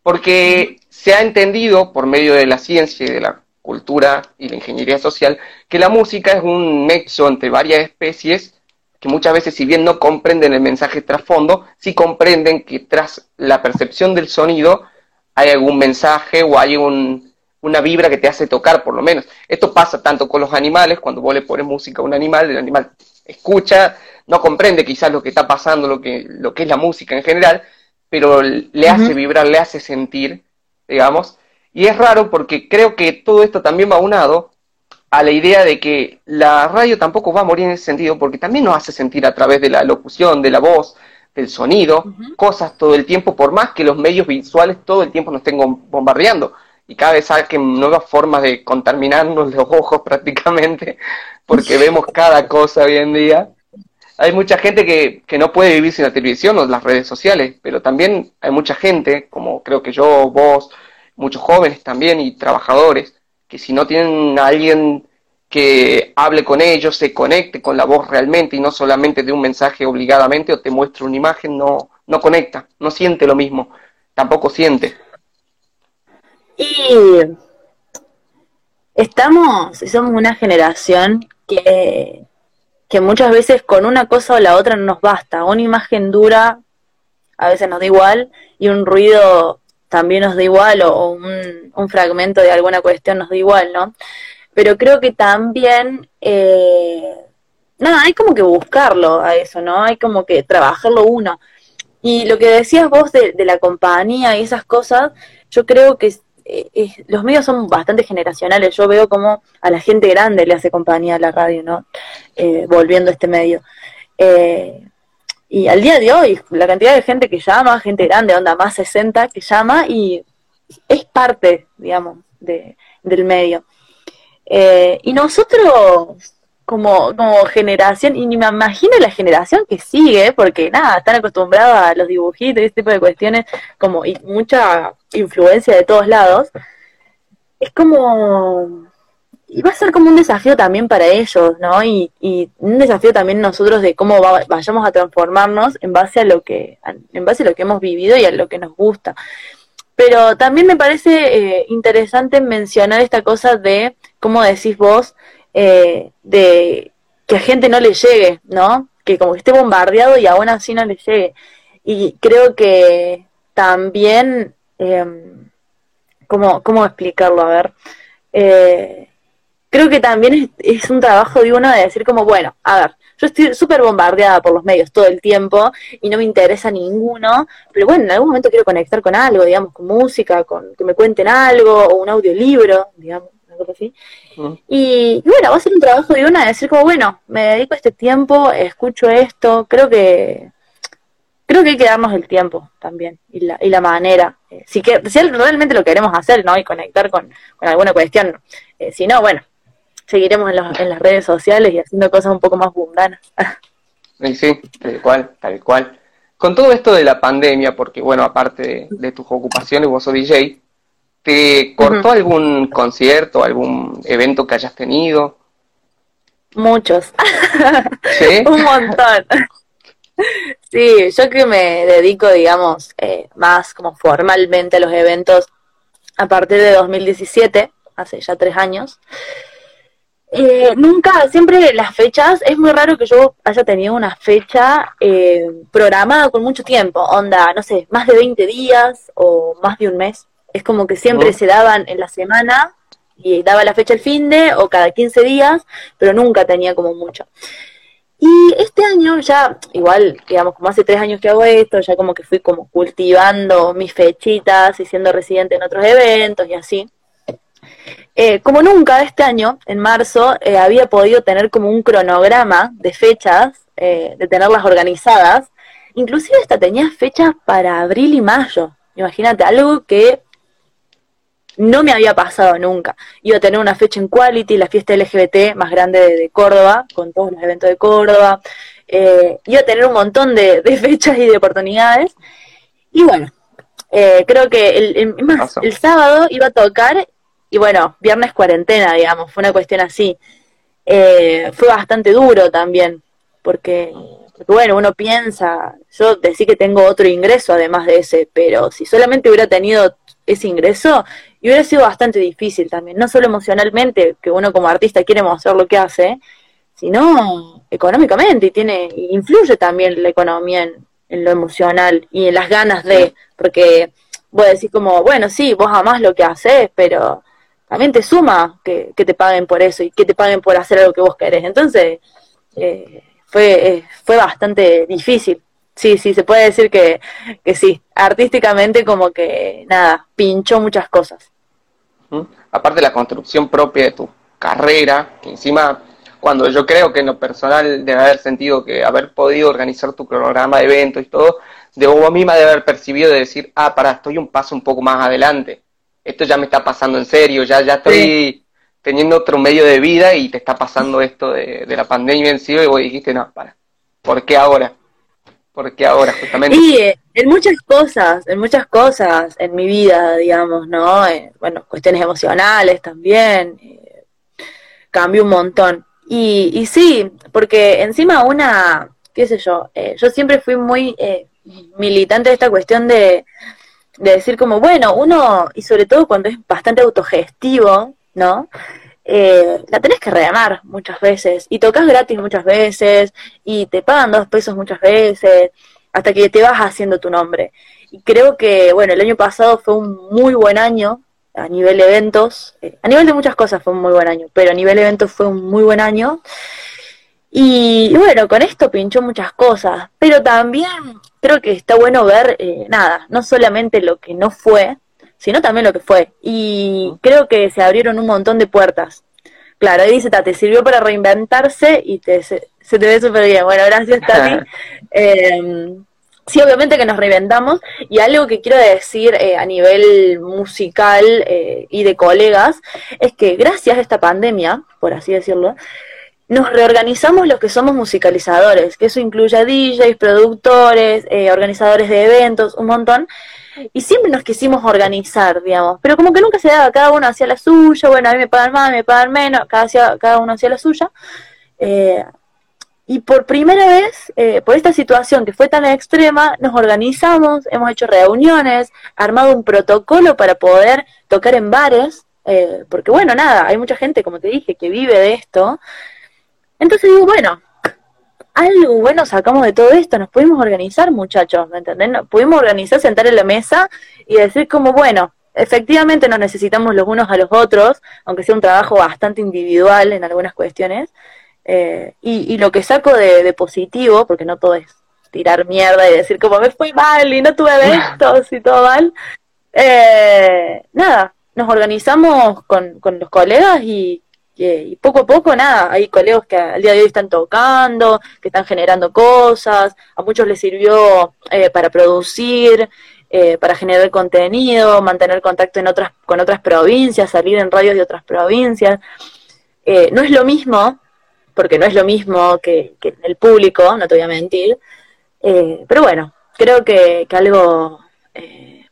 Porque se ha entendido por medio de la ciencia y de la cultura y la ingeniería social que la música es un nexo entre varias especies que muchas veces si bien no comprenden el mensaje trasfondo, sí comprenden que tras la percepción del sonido hay algún mensaje o hay una vibra que te hace tocar por lo menos. Esto pasa tanto con los animales, cuando vos le pones música a un animal, el animal escucha, no comprende quizás lo que está pasando, lo que, lo que es la música en general, pero le hace vibrar, le hace sentir, digamos. Y es raro porque creo que todo esto también va unado a la idea de que la radio tampoco va a morir en ese sentido, porque también nos hace sentir a través de la locución, de la voz, del sonido, cosas todo el tiempo, por más que los medios visuales todo el tiempo nos estén bombardeando. Y cada vez saquen nuevas formas de contaminarnos los ojos *laughs* prácticamente, porque vemos cada cosa hoy en día. Hay mucha gente que, que, no puede vivir sin la televisión o las redes sociales, pero también hay mucha gente, como creo que yo, vos, muchos jóvenes también y trabajadores, que si no tienen a alguien que hable con ellos, se conecte con la voz realmente y no solamente de un mensaje obligadamente o te muestre una imagen, no, no conecta, no siente lo mismo, tampoco siente. Y estamos, somos una generación que que muchas veces con una cosa o la otra no nos basta. Una imagen dura a veces nos da igual y un ruido también nos da igual o, un, fragmento de alguna cuestión nos da igual, ¿no? Pero creo que también, eh, nada, hay como que buscarlo a eso, ¿no? Hay como que trabajarlo uno. Y lo que decías vos de, de la compañía y esas cosas, yo creo que eh, los medios son bastante generacionales. Yo veo como a la gente grande le hace compañía a la radio, ¿no? Eh, volviendo a este medio. Eh, y al día de hoy, la cantidad de gente que llama, gente grande, onda más 60, que llama y es parte, digamos, de, del medio. y nosotros como, como generación, y ni me imagino la generación que sigue, porque nada, están acostumbrados a los dibujitos y ese tipo de cuestiones, como y mucha influencia de todos lados, es como, y va a ser como un desafío también para ellos, ¿no? Y, y un desafío también nosotros de cómo vayamos a transformarnos en base a lo que, en base a lo que hemos vivido y a lo que nos gusta. Pero también me parece eh, interesante mencionar esta cosa de, como decís vos, eh, de que a gente no le llegue, ¿no? Que como que esté bombardeado y aún así no le llegue. Y creo que también, eh, ¿cómo, ¿cómo explicarlo? A ver, eh, creo que también es, es, un trabajo de uno de decir como, bueno, a ver, yo estoy súper bombardeada por los medios todo el tiempo y no me interesa ninguno, pero bueno, en algún momento quiero conectar con algo, digamos, con música, con que me cuenten algo, o un audiolibro, digamos, algo así. Y, y, bueno, va a ser un trabajo de una de decir como, bueno, me dedico a este tiempo, escucho esto, creo que creo que hay que darnos el tiempo también y la, y la manera. Eh, si, que, si realmente lo queremos hacer, ¿no? Y conectar con, con alguna cuestión. Eh, si no, bueno, seguiremos en, los, en, las redes sociales y haciendo cosas un poco más mundanas. *laughs* Sí, sí, tal cual, tal cual. Con todo esto de la pandemia, porque bueno, aparte de, de tus ocupaciones, vos sos DJ, ¿te cortó uh -huh. algún concierto, algún evento que hayas tenido? Muchos. *laughs* ¿Sí? un montón. *laughs* Sí, yo que me dedico, digamos, eh, más como formalmente a los eventos a partir de 2017, hace ya tres años. Eh, nunca, siempre las fechas, es muy raro que yo haya tenido una fecha eh, programada con mucho tiempo, onda, no sé, más de 20 días o más de un mes. Es como que siempre oh. se daban en la semana y daba la fecha el fin de o cada 15 días, pero nunca tenía como mucho. Y este año ya, igual, digamos, como hace tres años que hago esto, ya como que fui como cultivando mis fechitas y siendo residente en otros eventos y así. Eh, como nunca este año, en marzo, eh, había podido tener como un cronograma de fechas, eh, de tenerlas organizadas. Inclusive hasta tenía fechas para abril y mayo. Imagínate, algo que no me había pasado nunca. Iba a tener una fecha en Quality, la fiesta LGBT más grande de, de Córdoba, con todos los eventos de Córdoba. Eh, iba a tener un montón de, de, *laughs* fechas y de oportunidades. Y bueno, eh, creo que el, el, más, el sábado iba a tocar y bueno, viernes cuarentena, digamos, fue una cuestión así. Eh, fue bastante duro también, porque, porque, bueno, uno piensa, yo decía que tengo otro ingreso además de ese, pero si solamente hubiera tenido ese ingreso, y hubiera sido bastante difícil también, no solo emocionalmente, que uno como artista quiere mostrar lo que hace, sino económicamente, y tiene, influye también la economía en, en lo emocional y en las ganas de, porque vos decís como, bueno, sí, vos amás lo que haces, pero también te suma que, que te paguen por eso y que te paguen por hacer algo que vos querés. Entonces, eh, fue, eh, fue bastante difícil. Sí, sí, se puede decir que, que sí. Artísticamente como que, nada, pinchó muchas cosas. Aparte de la construcción propia de tu carrera, que encima, cuando yo creo que en lo personal debe haber sentido que haber podido organizar tu cronograma de eventos y todo, de vos misma debe haber percibido de decir, ah, para, estoy un paso un poco más adelante. Esto ya me está pasando en serio, ya, ya estoy sí. teniendo otro medio de vida y te está pasando esto de, de la pandemia en sí y vos dijiste, no, para, ¿por qué ahora? ¿Por qué ahora justamente? Y eh, en muchas cosas, en muchas cosas en mi vida, digamos, ¿no? Eh, bueno, cuestiones emocionales también, eh, cambió un montón. Y, y sí, porque encima una, qué sé yo, eh, yo siempre fui muy eh, militante de esta cuestión de, de decir como, bueno, uno, y sobre todo cuando es bastante autogestivo, ¿no? eh, la tenés que remar muchas veces y tocas gratis muchas veces y te pagan dos pesos muchas veces hasta que te vas haciendo tu nombre. Y creo que, bueno, el año pasado fue un muy buen año a nivel eventos, eh, a nivel de muchas cosas fue un muy buen año, pero a nivel eventos fue un muy buen año. Y, y bueno, con esto pinchó muchas cosas, pero también creo que está bueno ver, eh, nada, no solamente lo que no fue, sino también lo que fue. Y creo que se abrieron un montón de puertas. Claro, ahí dice, te sirvió para reinventarse y te, se, se te ve súper bien. Bueno, gracias, Tati. *laughs* eh, sí, obviamente que nos reinventamos. Y algo que quiero decir eh, a nivel musical eh, y de colegas es que gracias a esta pandemia, por así decirlo, nos reorganizamos los que somos musicalizadores, que eso incluye a DJs, productores, eh, organizadores de eventos, un montón y siempre nos quisimos organizar, digamos, pero como que nunca se daba, cada uno hacía la suya, bueno, a mí me pagan más, me pagan menos, cada, cada uno hacía la suya. Eh, y por primera vez, eh, por esta situación que fue tan extrema, nos organizamos, hemos hecho reuniones, armado un protocolo para poder tocar en bares, eh, porque bueno, nada, hay mucha gente, como te dije, que vive de esto. Entonces digo, bueno, algo bueno sacamos de todo esto, nos pudimos organizar, muchachos, ¿me entienden? Nos pudimos organizar, sentar en la mesa y decir como, bueno, efectivamente nos necesitamos los unos a los otros, aunque sea un trabajo bastante individual en algunas cuestiones, eh, y, lo que saco de, positivo, porque no todo es tirar mierda y decir como me fui mal y no tuve eventos *laughs* y todo mal, eh, nada, nos organizamos con, con los colegas y, y, poco a poco, nada, hay colegas que al día de hoy están tocando, que están generando cosas, a muchos les sirvió eh, para producir, eh, para generar contenido, mantener contacto en otras, con otras provincias, salir en radios de otras provincias. Eh, no es lo mismo, porque no es lo mismo que, que el público, no te voy a mentir, pero bueno, creo que, que algo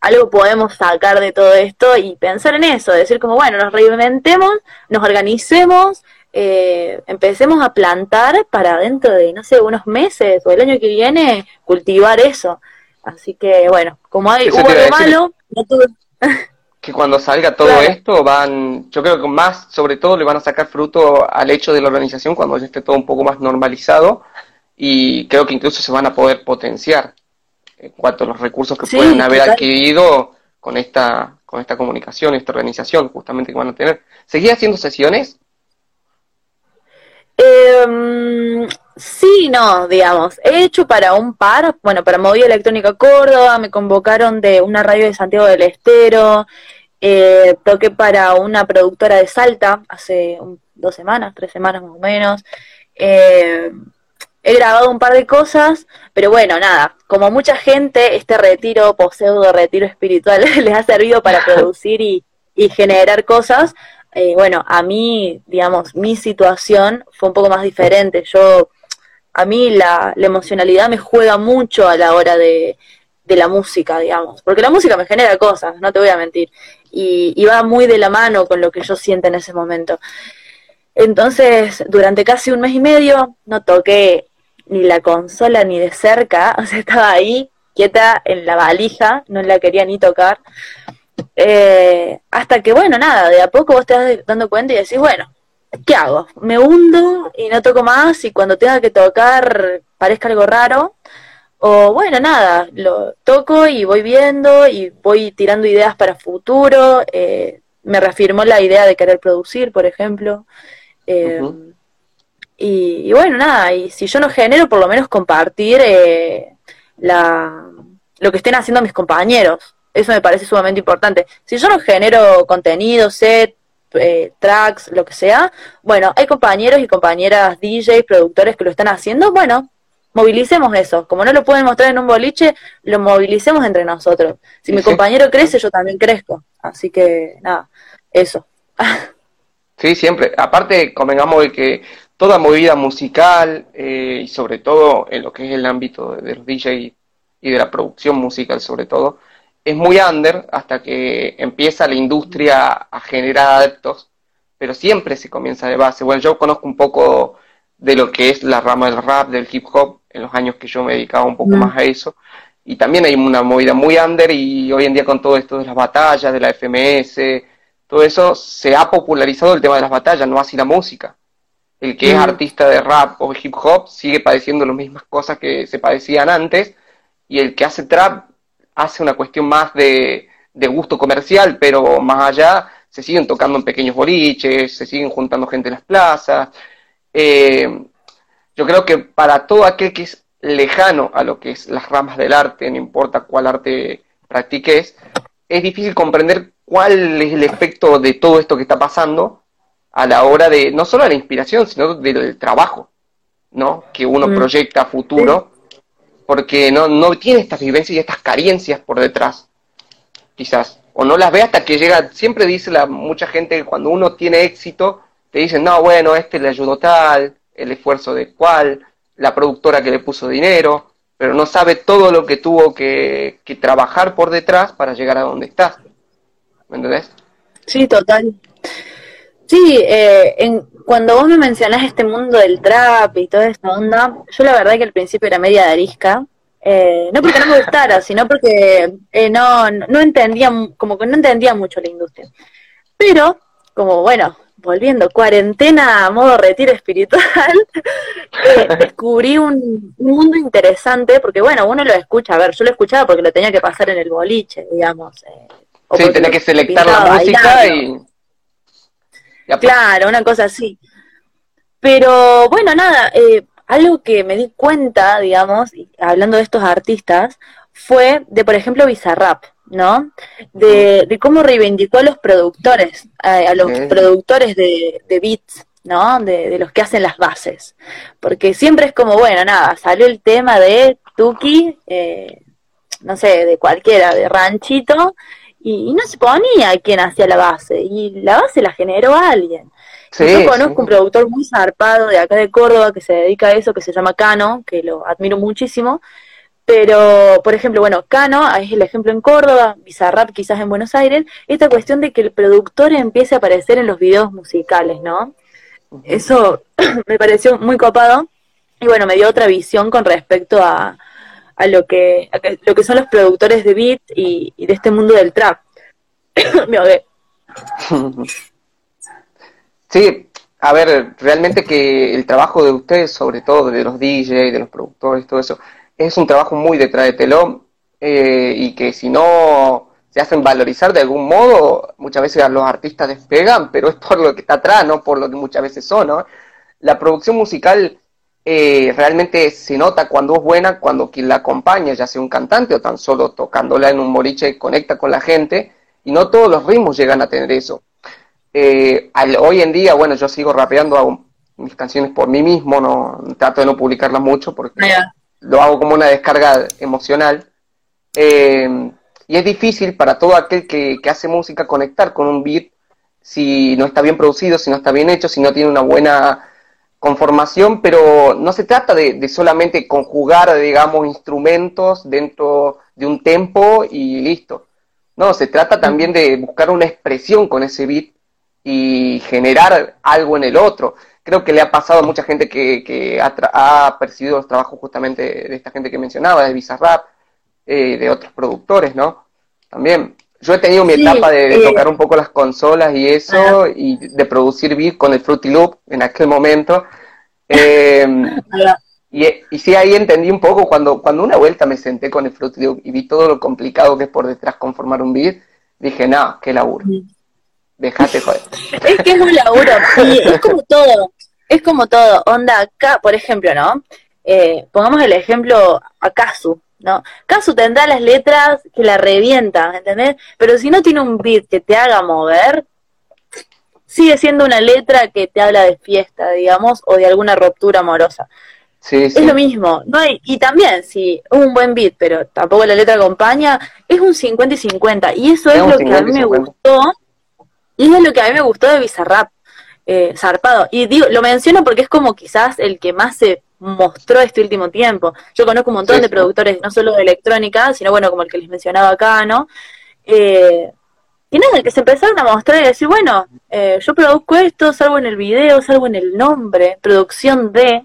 algo podemos sacar de todo esto y pensar en eso, decir como, bueno, nos reinventemos, nos organicemos, eh, empecemos a plantar para dentro de, no sé, unos meses o el año que viene, cultivar eso. Así que, bueno, como hay, hubo algo malo, no tuve... *laughs* que cuando salga todo esto van, yo creo que más, sobre todo, le van a sacar fruto al hecho de la organización cuando ya esté todo un poco más normalizado y creo que incluso se van a poder potenciar en cuanto a los recursos que pueden haber adquirido con esta, con esta comunicación, esta organización justamente que van a tener. ¿Seguía haciendo sesiones? Eh, sí, no, digamos. He hecho para un par, bueno, para Movida Electrónica Córdoba, me convocaron de una radio de Santiago del Estero, eh, toqué para una productora de Salta hace dos semanas, tres semanas más o menos. Eh, he grabado un par de cosas, pero bueno, nada, como mucha gente, este retiro, pseudo retiro espiritual, *laughs* les ha servido para producir y, generar cosas. Eh, bueno, a mí, digamos, mi situación fue un poco más diferente. Yo, a mí la, emocionalidad me juega mucho a la hora de, la música, digamos, porque la música me genera cosas, no te voy a mentir, y, y va muy de la mano con lo que yo siento en ese momento. Entonces, durante casi un mes y medio no toqué ni la consola ni de cerca, *laughs* o sea, estaba ahí quieta en la valija, no la quería ni tocar. Eh, hasta que, bueno, nada, de a poco vos te vas dando cuenta y decís, bueno, ¿qué hago? Me hundo y no toco más y cuando tenga que tocar parezca algo raro. O bueno, nada, lo toco y voy viendo y voy tirando ideas para futuro. Eh, me reafirmó la idea de querer producir, por ejemplo. Eh, y, bueno, nada, y si yo no genero, por lo menos compartir eh, la, lo que estén haciendo mis compañeros. Eso me parece sumamente importante. Si yo no genero contenido, set, eh, tracks, lo que sea, bueno, hay compañeros y compañeras DJs, productores que lo están haciendo, bueno, movilicemos eso. Como no lo pueden mostrar en un boliche, lo movilicemos entre nosotros. Si mi compañero crece, yo también crezco. Así que, nada, eso. *laughs* Sí, siempre. Aparte, convengamos de que toda movida musical eh, y sobre todo en lo que es el ámbito de, los DJ y de la producción musical sobre todo, es muy under hasta que empieza la industria a generar adeptos, pero siempre se comienza de base. Bueno, yo conozco un poco de lo que es la rama del rap, del hip hop, en los años que yo me dedicaba un poco más a eso, y también hay una movida muy under y hoy en día con todo esto de las batallas, de la FMS, todo eso se ha popularizado el tema de las batallas, no así la música el que es mm. artista de rap o hip hop sigue padeciendo las mismas cosas que se padecían antes, y el que hace trap hace una cuestión más de, gusto comercial, pero más allá se siguen tocando en pequeños boliches, se siguen juntando gente en las plazas. Eh, yo creo que para todo aquel que es lejano a lo que es las ramas del arte, no importa cuál arte practiques, es difícil comprender cuál es el efecto de todo esto que está pasando a la hora de, no solo de la inspiración, sino del trabajo, ¿no? Que uno mm. proyecta a futuro, porque no, no tiene estas vivencias y estas carencias por detrás, quizás. O no las ve hasta que llega, siempre dice la, mucha gente que cuando uno tiene éxito, te dicen, no, bueno, este le ayudó tal, el esfuerzo de cual, la productora que le puso dinero, pero no sabe todo lo que tuvo que, que trabajar por detrás para llegar a donde estás. ¿Me entendés? Sí, total. Sí, eh, en, cuando vos me mencionás este mundo del trap y toda esta onda, yo la verdad que al principio era media de arisca, eh, no porque no me gustara, *laughs* sino porque eh, no, no entendía, como que no entendía mucho la industria. Pero, como bueno, volviendo, cuarentena a modo retiro espiritual, *laughs* eh, descubrí un, mundo interesante, porque bueno, uno lo escucha, a ver, yo lo escuchaba porque lo tenía que pasar en el boliche, digamos. Eh, sí, tenía que selectar la música y... Claro, una cosa así. Pero bueno, nada, eh, algo que me di cuenta, digamos, hablando de estos artistas, fue de, por ejemplo, Bizarrap, ¿no? De, de cómo reivindicó a los productores, a, los productores de, de beats, ¿no? De, de, los que hacen las bases. Porque siempre es como, bueno, nada, salió el tema de Tuki, eh, no sé, de cualquiera, de Ranchito, y, no se ponía quién hacía la base, y la base la generó alguien. Yo conozco un productor muy zarpado de acá de Córdoba que se dedica a eso, que se llama Cano, que lo admiro muchísimo. Pero, por ejemplo, bueno, Cano es el ejemplo en Córdoba, Bizarrap quizás en Buenos Aires, esta cuestión de que el productor empiece a aparecer en los videos musicales, ¿no? Eso *clears throat* me pareció muy copado y bueno, me dio otra visión con respecto a, a lo que a lo que son los productores de beat y, de este mundo del trap. *coughs* me. *laughs* Sí, a ver, realmente que el trabajo de ustedes, sobre todo de los DJs, de los productores, todo eso, es un trabajo muy detrás de telón eh, y que si no se hacen valorizar de algún modo, muchas veces los artistas despegan, pero es por lo que está atrás, no por lo que muchas veces son. ¿no? La producción musical eh, realmente se nota cuando es buena, cuando quien la acompaña, ya sea un cantante o tan solo tocándola en un moriche, conecta con la gente, y no todos los ritmos llegan a tener eso. Eh, hoy en día, bueno, yo sigo rapeando, hago mis canciones por mí mismo, no trato de no publicarlas mucho porque lo hago como una descarga emocional. Eh, y es difícil para todo aquel que, hace música conectar con un beat si no está bien producido, si no está bien hecho, si no tiene una buena conformación, pero no se trata de, solamente conjugar, digamos, instrumentos dentro de un tempo y listo. No, se trata también de buscar una expresión con ese beat y generar algo en el otro. Creo que le ha pasado a mucha gente que, que ha, percibido los trabajos justamente de esta gente que mencionaba, de Bizarrap, eh, de otros productores, ¿no? También. Yo he tenido mi etapa de, eh, tocar un poco las consolas y eso, y de producir beat con el Fruity Loop en aquel momento. Em, y, y sí, ahí entendí un poco cuando, cuando una vuelta me senté con el Fruity Loop y vi todo lo complicado que es por detrás conformar un beat, dije, no, qué laburo. Dejate joder. *laughs* Es que es un laburo, es como todo, es como todo, onda, acá, por ejemplo, ¿no? Eh, pongamos el ejemplo a Kazu, ¿no? Kazu tendrá las letras que la revienta, ¿entendés? Pero si no tiene un beat que te haga mover, sigue siendo una letra que te habla de fiesta, digamos, o de alguna ruptura amorosa. Sí, es lo mismo, no hay, y también si un buen beat, pero tampoco la letra acompaña, es un 50 y 50, y eso es, lo que a mí me gustó y es lo que a mí me gustó de Bizarrap, eh, zarpado. Y digo, lo menciono porque es como quizás el que más se mostró este último tiempo. Yo conozco un montón de productores, no solo de electrónica, sino bueno, como el que les mencionaba acá, ¿no? Eh, y nada, el que se empezaron a mostrar y decir, bueno, eh, yo produzco esto, salgo en el video, salgo en el nombre, producción de,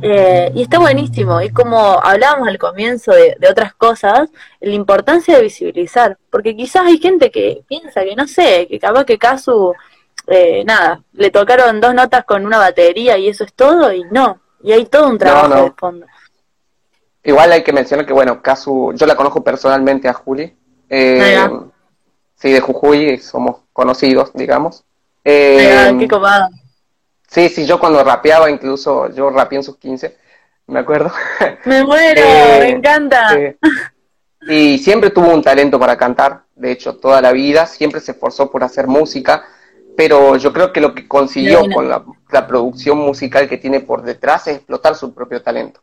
eh, y está buenísimo. Y como hablábamos al comienzo de, otras cosas, la importancia de visibilizar. Porque quizás hay gente que piensa que, no sé, que capaz que Casu, eh, nada, le tocaron dos notas con una batería y eso es todo, y no. Y hay todo un trabajo de fondo. Igual hay que mencionar que, bueno, Casu, yo la conozco personalmente a Juli. Eh, sí, de Jujuy, somos conocidos, digamos. Eh, qué copado Sí, sí, yo cuando rapeaba, incluso yo rapeé en sus 15, me acuerdo. Me muero, *laughs* me eh, encanta. y siempre tuvo un talento para cantar, de hecho, toda la vida, siempre se esforzó por hacer música, pero yo creo que lo que consiguió con la, producción musical que tiene por detrás es explotar su propio talento.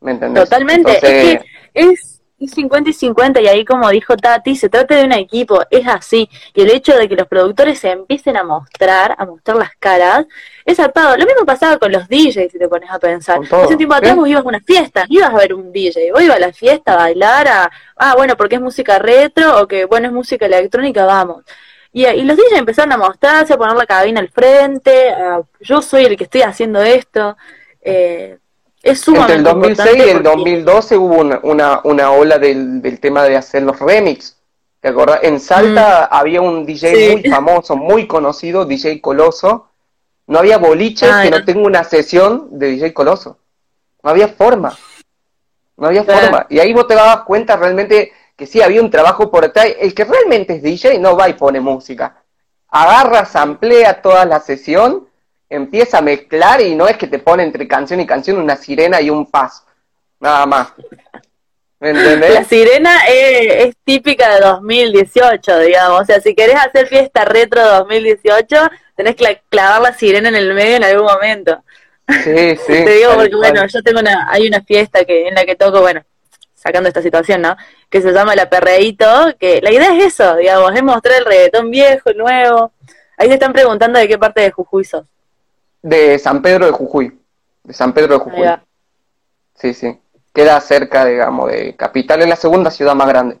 ¿Me entendés? Totalmente, es que es y 50 y 50, y ahí como dijo Tati, se trata de un equipo, es así. Y el hecho de que los productores se empiecen a mostrar, a mostrar las caras, es atado. Lo mismo pasaba con los DJs, si te pones a pensar. Hace tiempo atrás vos ibas a una fiesta, ibas a ver un DJ, vos ibas a la fiesta a bailar, a, ah, bueno, porque es música retro, o que, bueno, es música electrónica, vamos. Y, y los DJs empezaron a mostrarse, a poner la cabina al frente, yo soy el que estoy haciendo esto. Eh, es Entre el 2006 y el 2012 hubo una, una, ola del, del, tema de hacer los remix. ¿Te acordás? En Salta mm. había un DJ muy famoso, muy conocido, DJ Coloso. No había boliches ah, que no tenga una sesión de DJ Coloso. No había forma. No había forma. Y ahí vos te dabas cuenta realmente que sí había un trabajo por detrás. El que realmente es DJ no va y pone música. Agarra, samplea toda la sesión empieza a mezclar y no es que te pone entre canción y canción una sirena y un paso, nada más. ¿Me entendés? La sirena es, típica de 2018, digamos. O sea, si querés hacer fiesta retro 2018, tenés que clavar la sirena en el medio en algún momento. Sí, sí. *laughs* Te digo porque, bueno, yo tengo una, hay una fiesta que en la que toco, bueno, sacando esta situación, ¿no? Que se llama La Perreíto, que la idea es eso, digamos, es mostrar el reggaetón viejo, nuevo. Ahí te están preguntando de qué parte de Jujuy sos. De San Pedro de Jujuy. De San Pedro de Jujuy. Sí, sí. Queda cerca, digamos, de Capital, es la segunda ciudad más grande.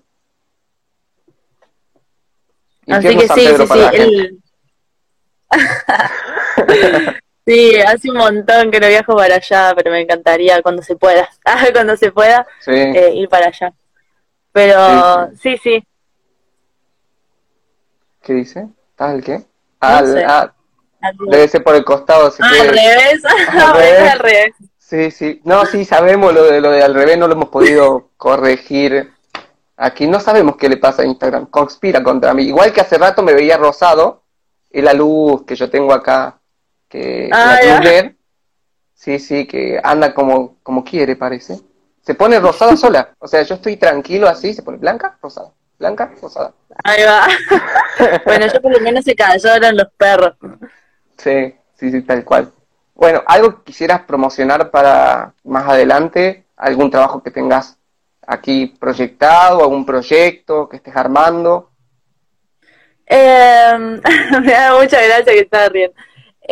Así que sí, sí, sí. *laughs* *laughs* sí, hace un montón que no viajo para allá, pero me encantaría cuando se pueda, *laughs* cuando se pueda, eh, ir para allá. Pero sí, sí. ¿Qué dice? ¿Estás el qué? Al, Debe ser por el costado. ah, *laughs* al revés. al revés. Sí, sí. No, sí, sabemos lo de lo de al revés, no lo hemos podido *laughs* corregir. Aquí no sabemos qué le pasa a Instagram. Conspira contra mí. Igual que hace rato me veía rosado. Y la luz que yo tengo acá, que ah, la sí, sí, que anda como, como quiere, parece. Se pone rosada *laughs* sola. O sea, yo estoy tranquilo así, se pone blanca, rosada. Blanca, rosada. Ahí va. *laughs* bueno, yo por lo menos se cayeron los perros. Sí, sí, sí, tal cual. Bueno, ¿algo que quisieras promocionar para más adelante? ¿Algún trabajo que tengas aquí proyectado, algún proyecto que estés armando? Eh, *laughs* me da mucha gracia que estás riendo.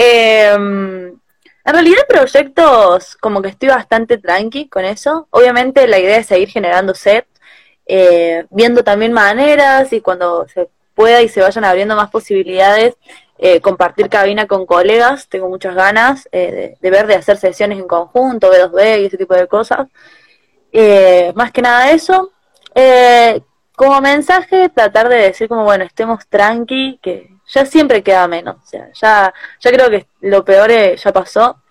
Em, en realidad proyectos como que estoy bastante tranqui con eso. Obviamente la idea es seguir generando set, eh, viendo también maneras y cuando se pueda y se vayan abriendo más posibilidades, eh, compartir cabina con colegas, tengo muchas ganas eh, de, ver, de hacer sesiones en conjunto, B2B y ese tipo de cosas. Eh, más que nada eso. como mensaje, tratar de decir como, bueno, estemos tranqui, que ya siempre queda menos. O sea, ya, ya creo que lo peor ya pasó.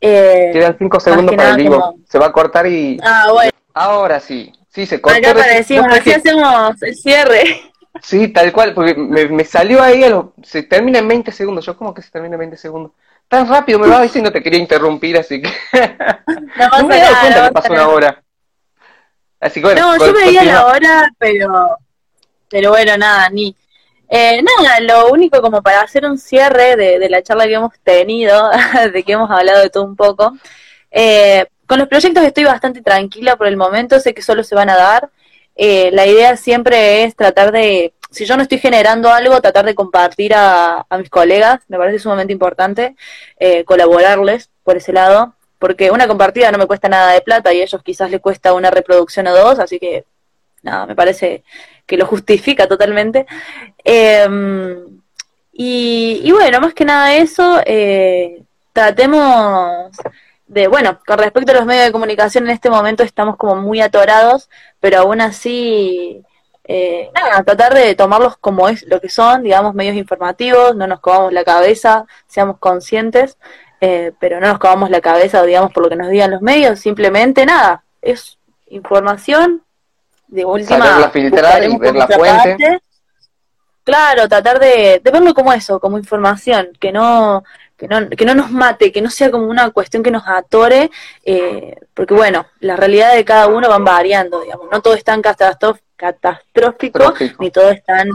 Quedan cinco segundos para el vivo. Se va a cortar y... Ah, bueno. Ahora sí. Sí, se corta. Acá decimos, así hacemos el cierre. Sí, tal cual, porque me, salió ahí, se termina en 20 segundos. Yo, como que se termina en 20 segundos? Tan rápido me va diciendo te quería interrumpir, así que. *laughs* No, *laughs* me he dado cuenta que pasó una hora. Así que bueno, no, yo veía la hora, pero. Pero bueno, nada, ni. Eh, nada, lo único como para hacer un cierre de, de la charla que hemos tenido, *laughs* de que hemos hablado de todo un poco. Eh, con los proyectos estoy bastante tranquila por el momento, sé que solo se van a dar. Eh, la idea siempre es tratar de, si yo no estoy generando algo, tratar de compartir a, mis colegas, me parece sumamente importante, eh, colaborarles por ese lado, porque una compartida no me cuesta nada de plata y a ellos quizás les cuesta una reproducción o dos, así que nada, me parece que lo justifica totalmente. Y, y, bueno, más que nada eso, eh, tratemos de, bueno, con respecto a los medios de comunicación en este momento estamos como muy atorados, pero aún así, eh, nada, tratar de tomarlos como es lo que son, digamos, medios informativos, no nos comamos la cabeza, seamos conscientes, eh, pero no nos comamos la cabeza, digamos, por lo que nos digan los medios, simplemente nada, es información de última. la filtrar y ver la fuente. Claro, tratar de, de verlo como eso, como información, que no que no, que no nos mate, que no sea como una cuestión que nos atore, eh, porque bueno, las realidades de cada uno van variando, digamos, no todo es tan catastrófico, ni todo es tan,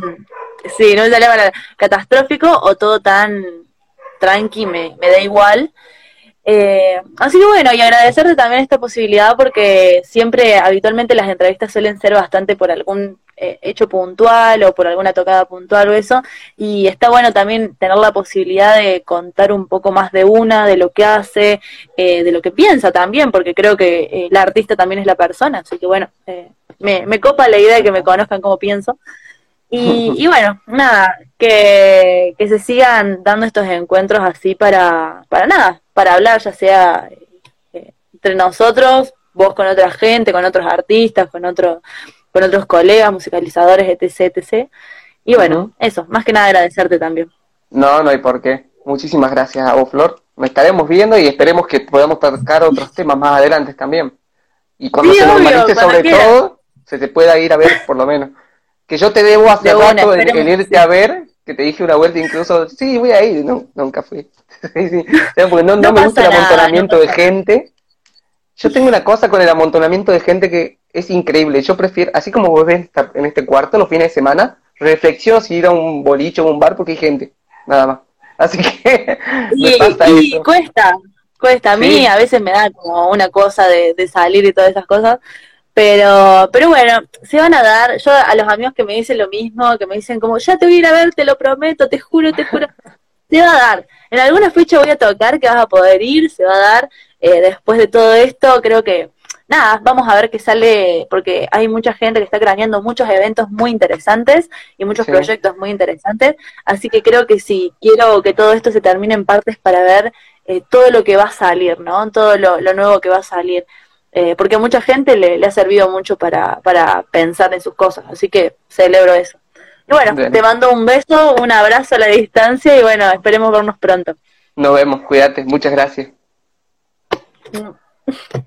sí, no sale para catastrófico o todo tan tranqui, me, me da igual. Eh, así que bueno, y agradecerte también esta posibilidad porque siempre, habitualmente las entrevistas suelen ser bastante por algún eh, hecho puntual o por alguna tocada puntual o eso, y está bueno también tener la posibilidad de contar un poco más de una, de lo que hace, eh, de lo que piensa también, porque creo que eh, la artista también es la persona, así que bueno, me, me copa la idea de que me conozcan como pienso. Y, *laughs* y bueno, nada, que, que se sigan dando estos encuentros así para, para nada, para hablar, ya sea eh, entre nosotros, vos con otra gente, con otros artistas, con, otro, con otros colegas, musicalizadores, etc, etc. Y bueno, eso, más que nada agradecerte también. No, no hay por qué. Muchísimas gracias a vos, Flor. Nos estaremos viendo y esperemos que podamos tocar otros temas más adelante también. Y cuando se normalice sobre todo, se te pueda ir a ver por lo menos. Que yo te debo hace rato el, irte a ver, que te dije una vuelta incluso, sí, voy a ir, no, nunca fui. *laughs* porque no, me gusta el amontonamiento de gente. Yo tengo una cosa con el amontonamiento de gente que es increíble. Yo prefiero, así como vos ves en este cuarto los fines de semana, reflexiono si ir a un bolicho o un bar porque hay gente, nada más. Así que *laughs* y, cuesta, cuesta. A mí a veces me da como una cosa de, de salir y todas esas cosas, pero, pero bueno, se van a dar. Yo a los amigos que me dicen lo mismo, que me dicen como, ya te voy a ir a ver, te lo prometo, te juro, te juro. *laughs* Se va a dar. En alguna fecha voy a tocar que vas a poder ir, se va a dar. Eh, después de todo esto, creo que, nada, vamos a ver qué sale, porque hay mucha gente que está craneando muchos eventos muy interesantes y muchos proyectos muy interesantes. Así que creo que sí, quiero que todo esto se termine en partes para ver eh, todo lo que va a salir, ¿no? Todo lo, lo nuevo que va a salir. Eh, porque a mucha gente le, ha servido mucho para, para pensar en sus cosas, así que celebro eso. Y bueno, te mando un beso, un abrazo a la distancia y bueno, esperemos vernos pronto. Nos vemos, cuídate, muchas gracias. Mm.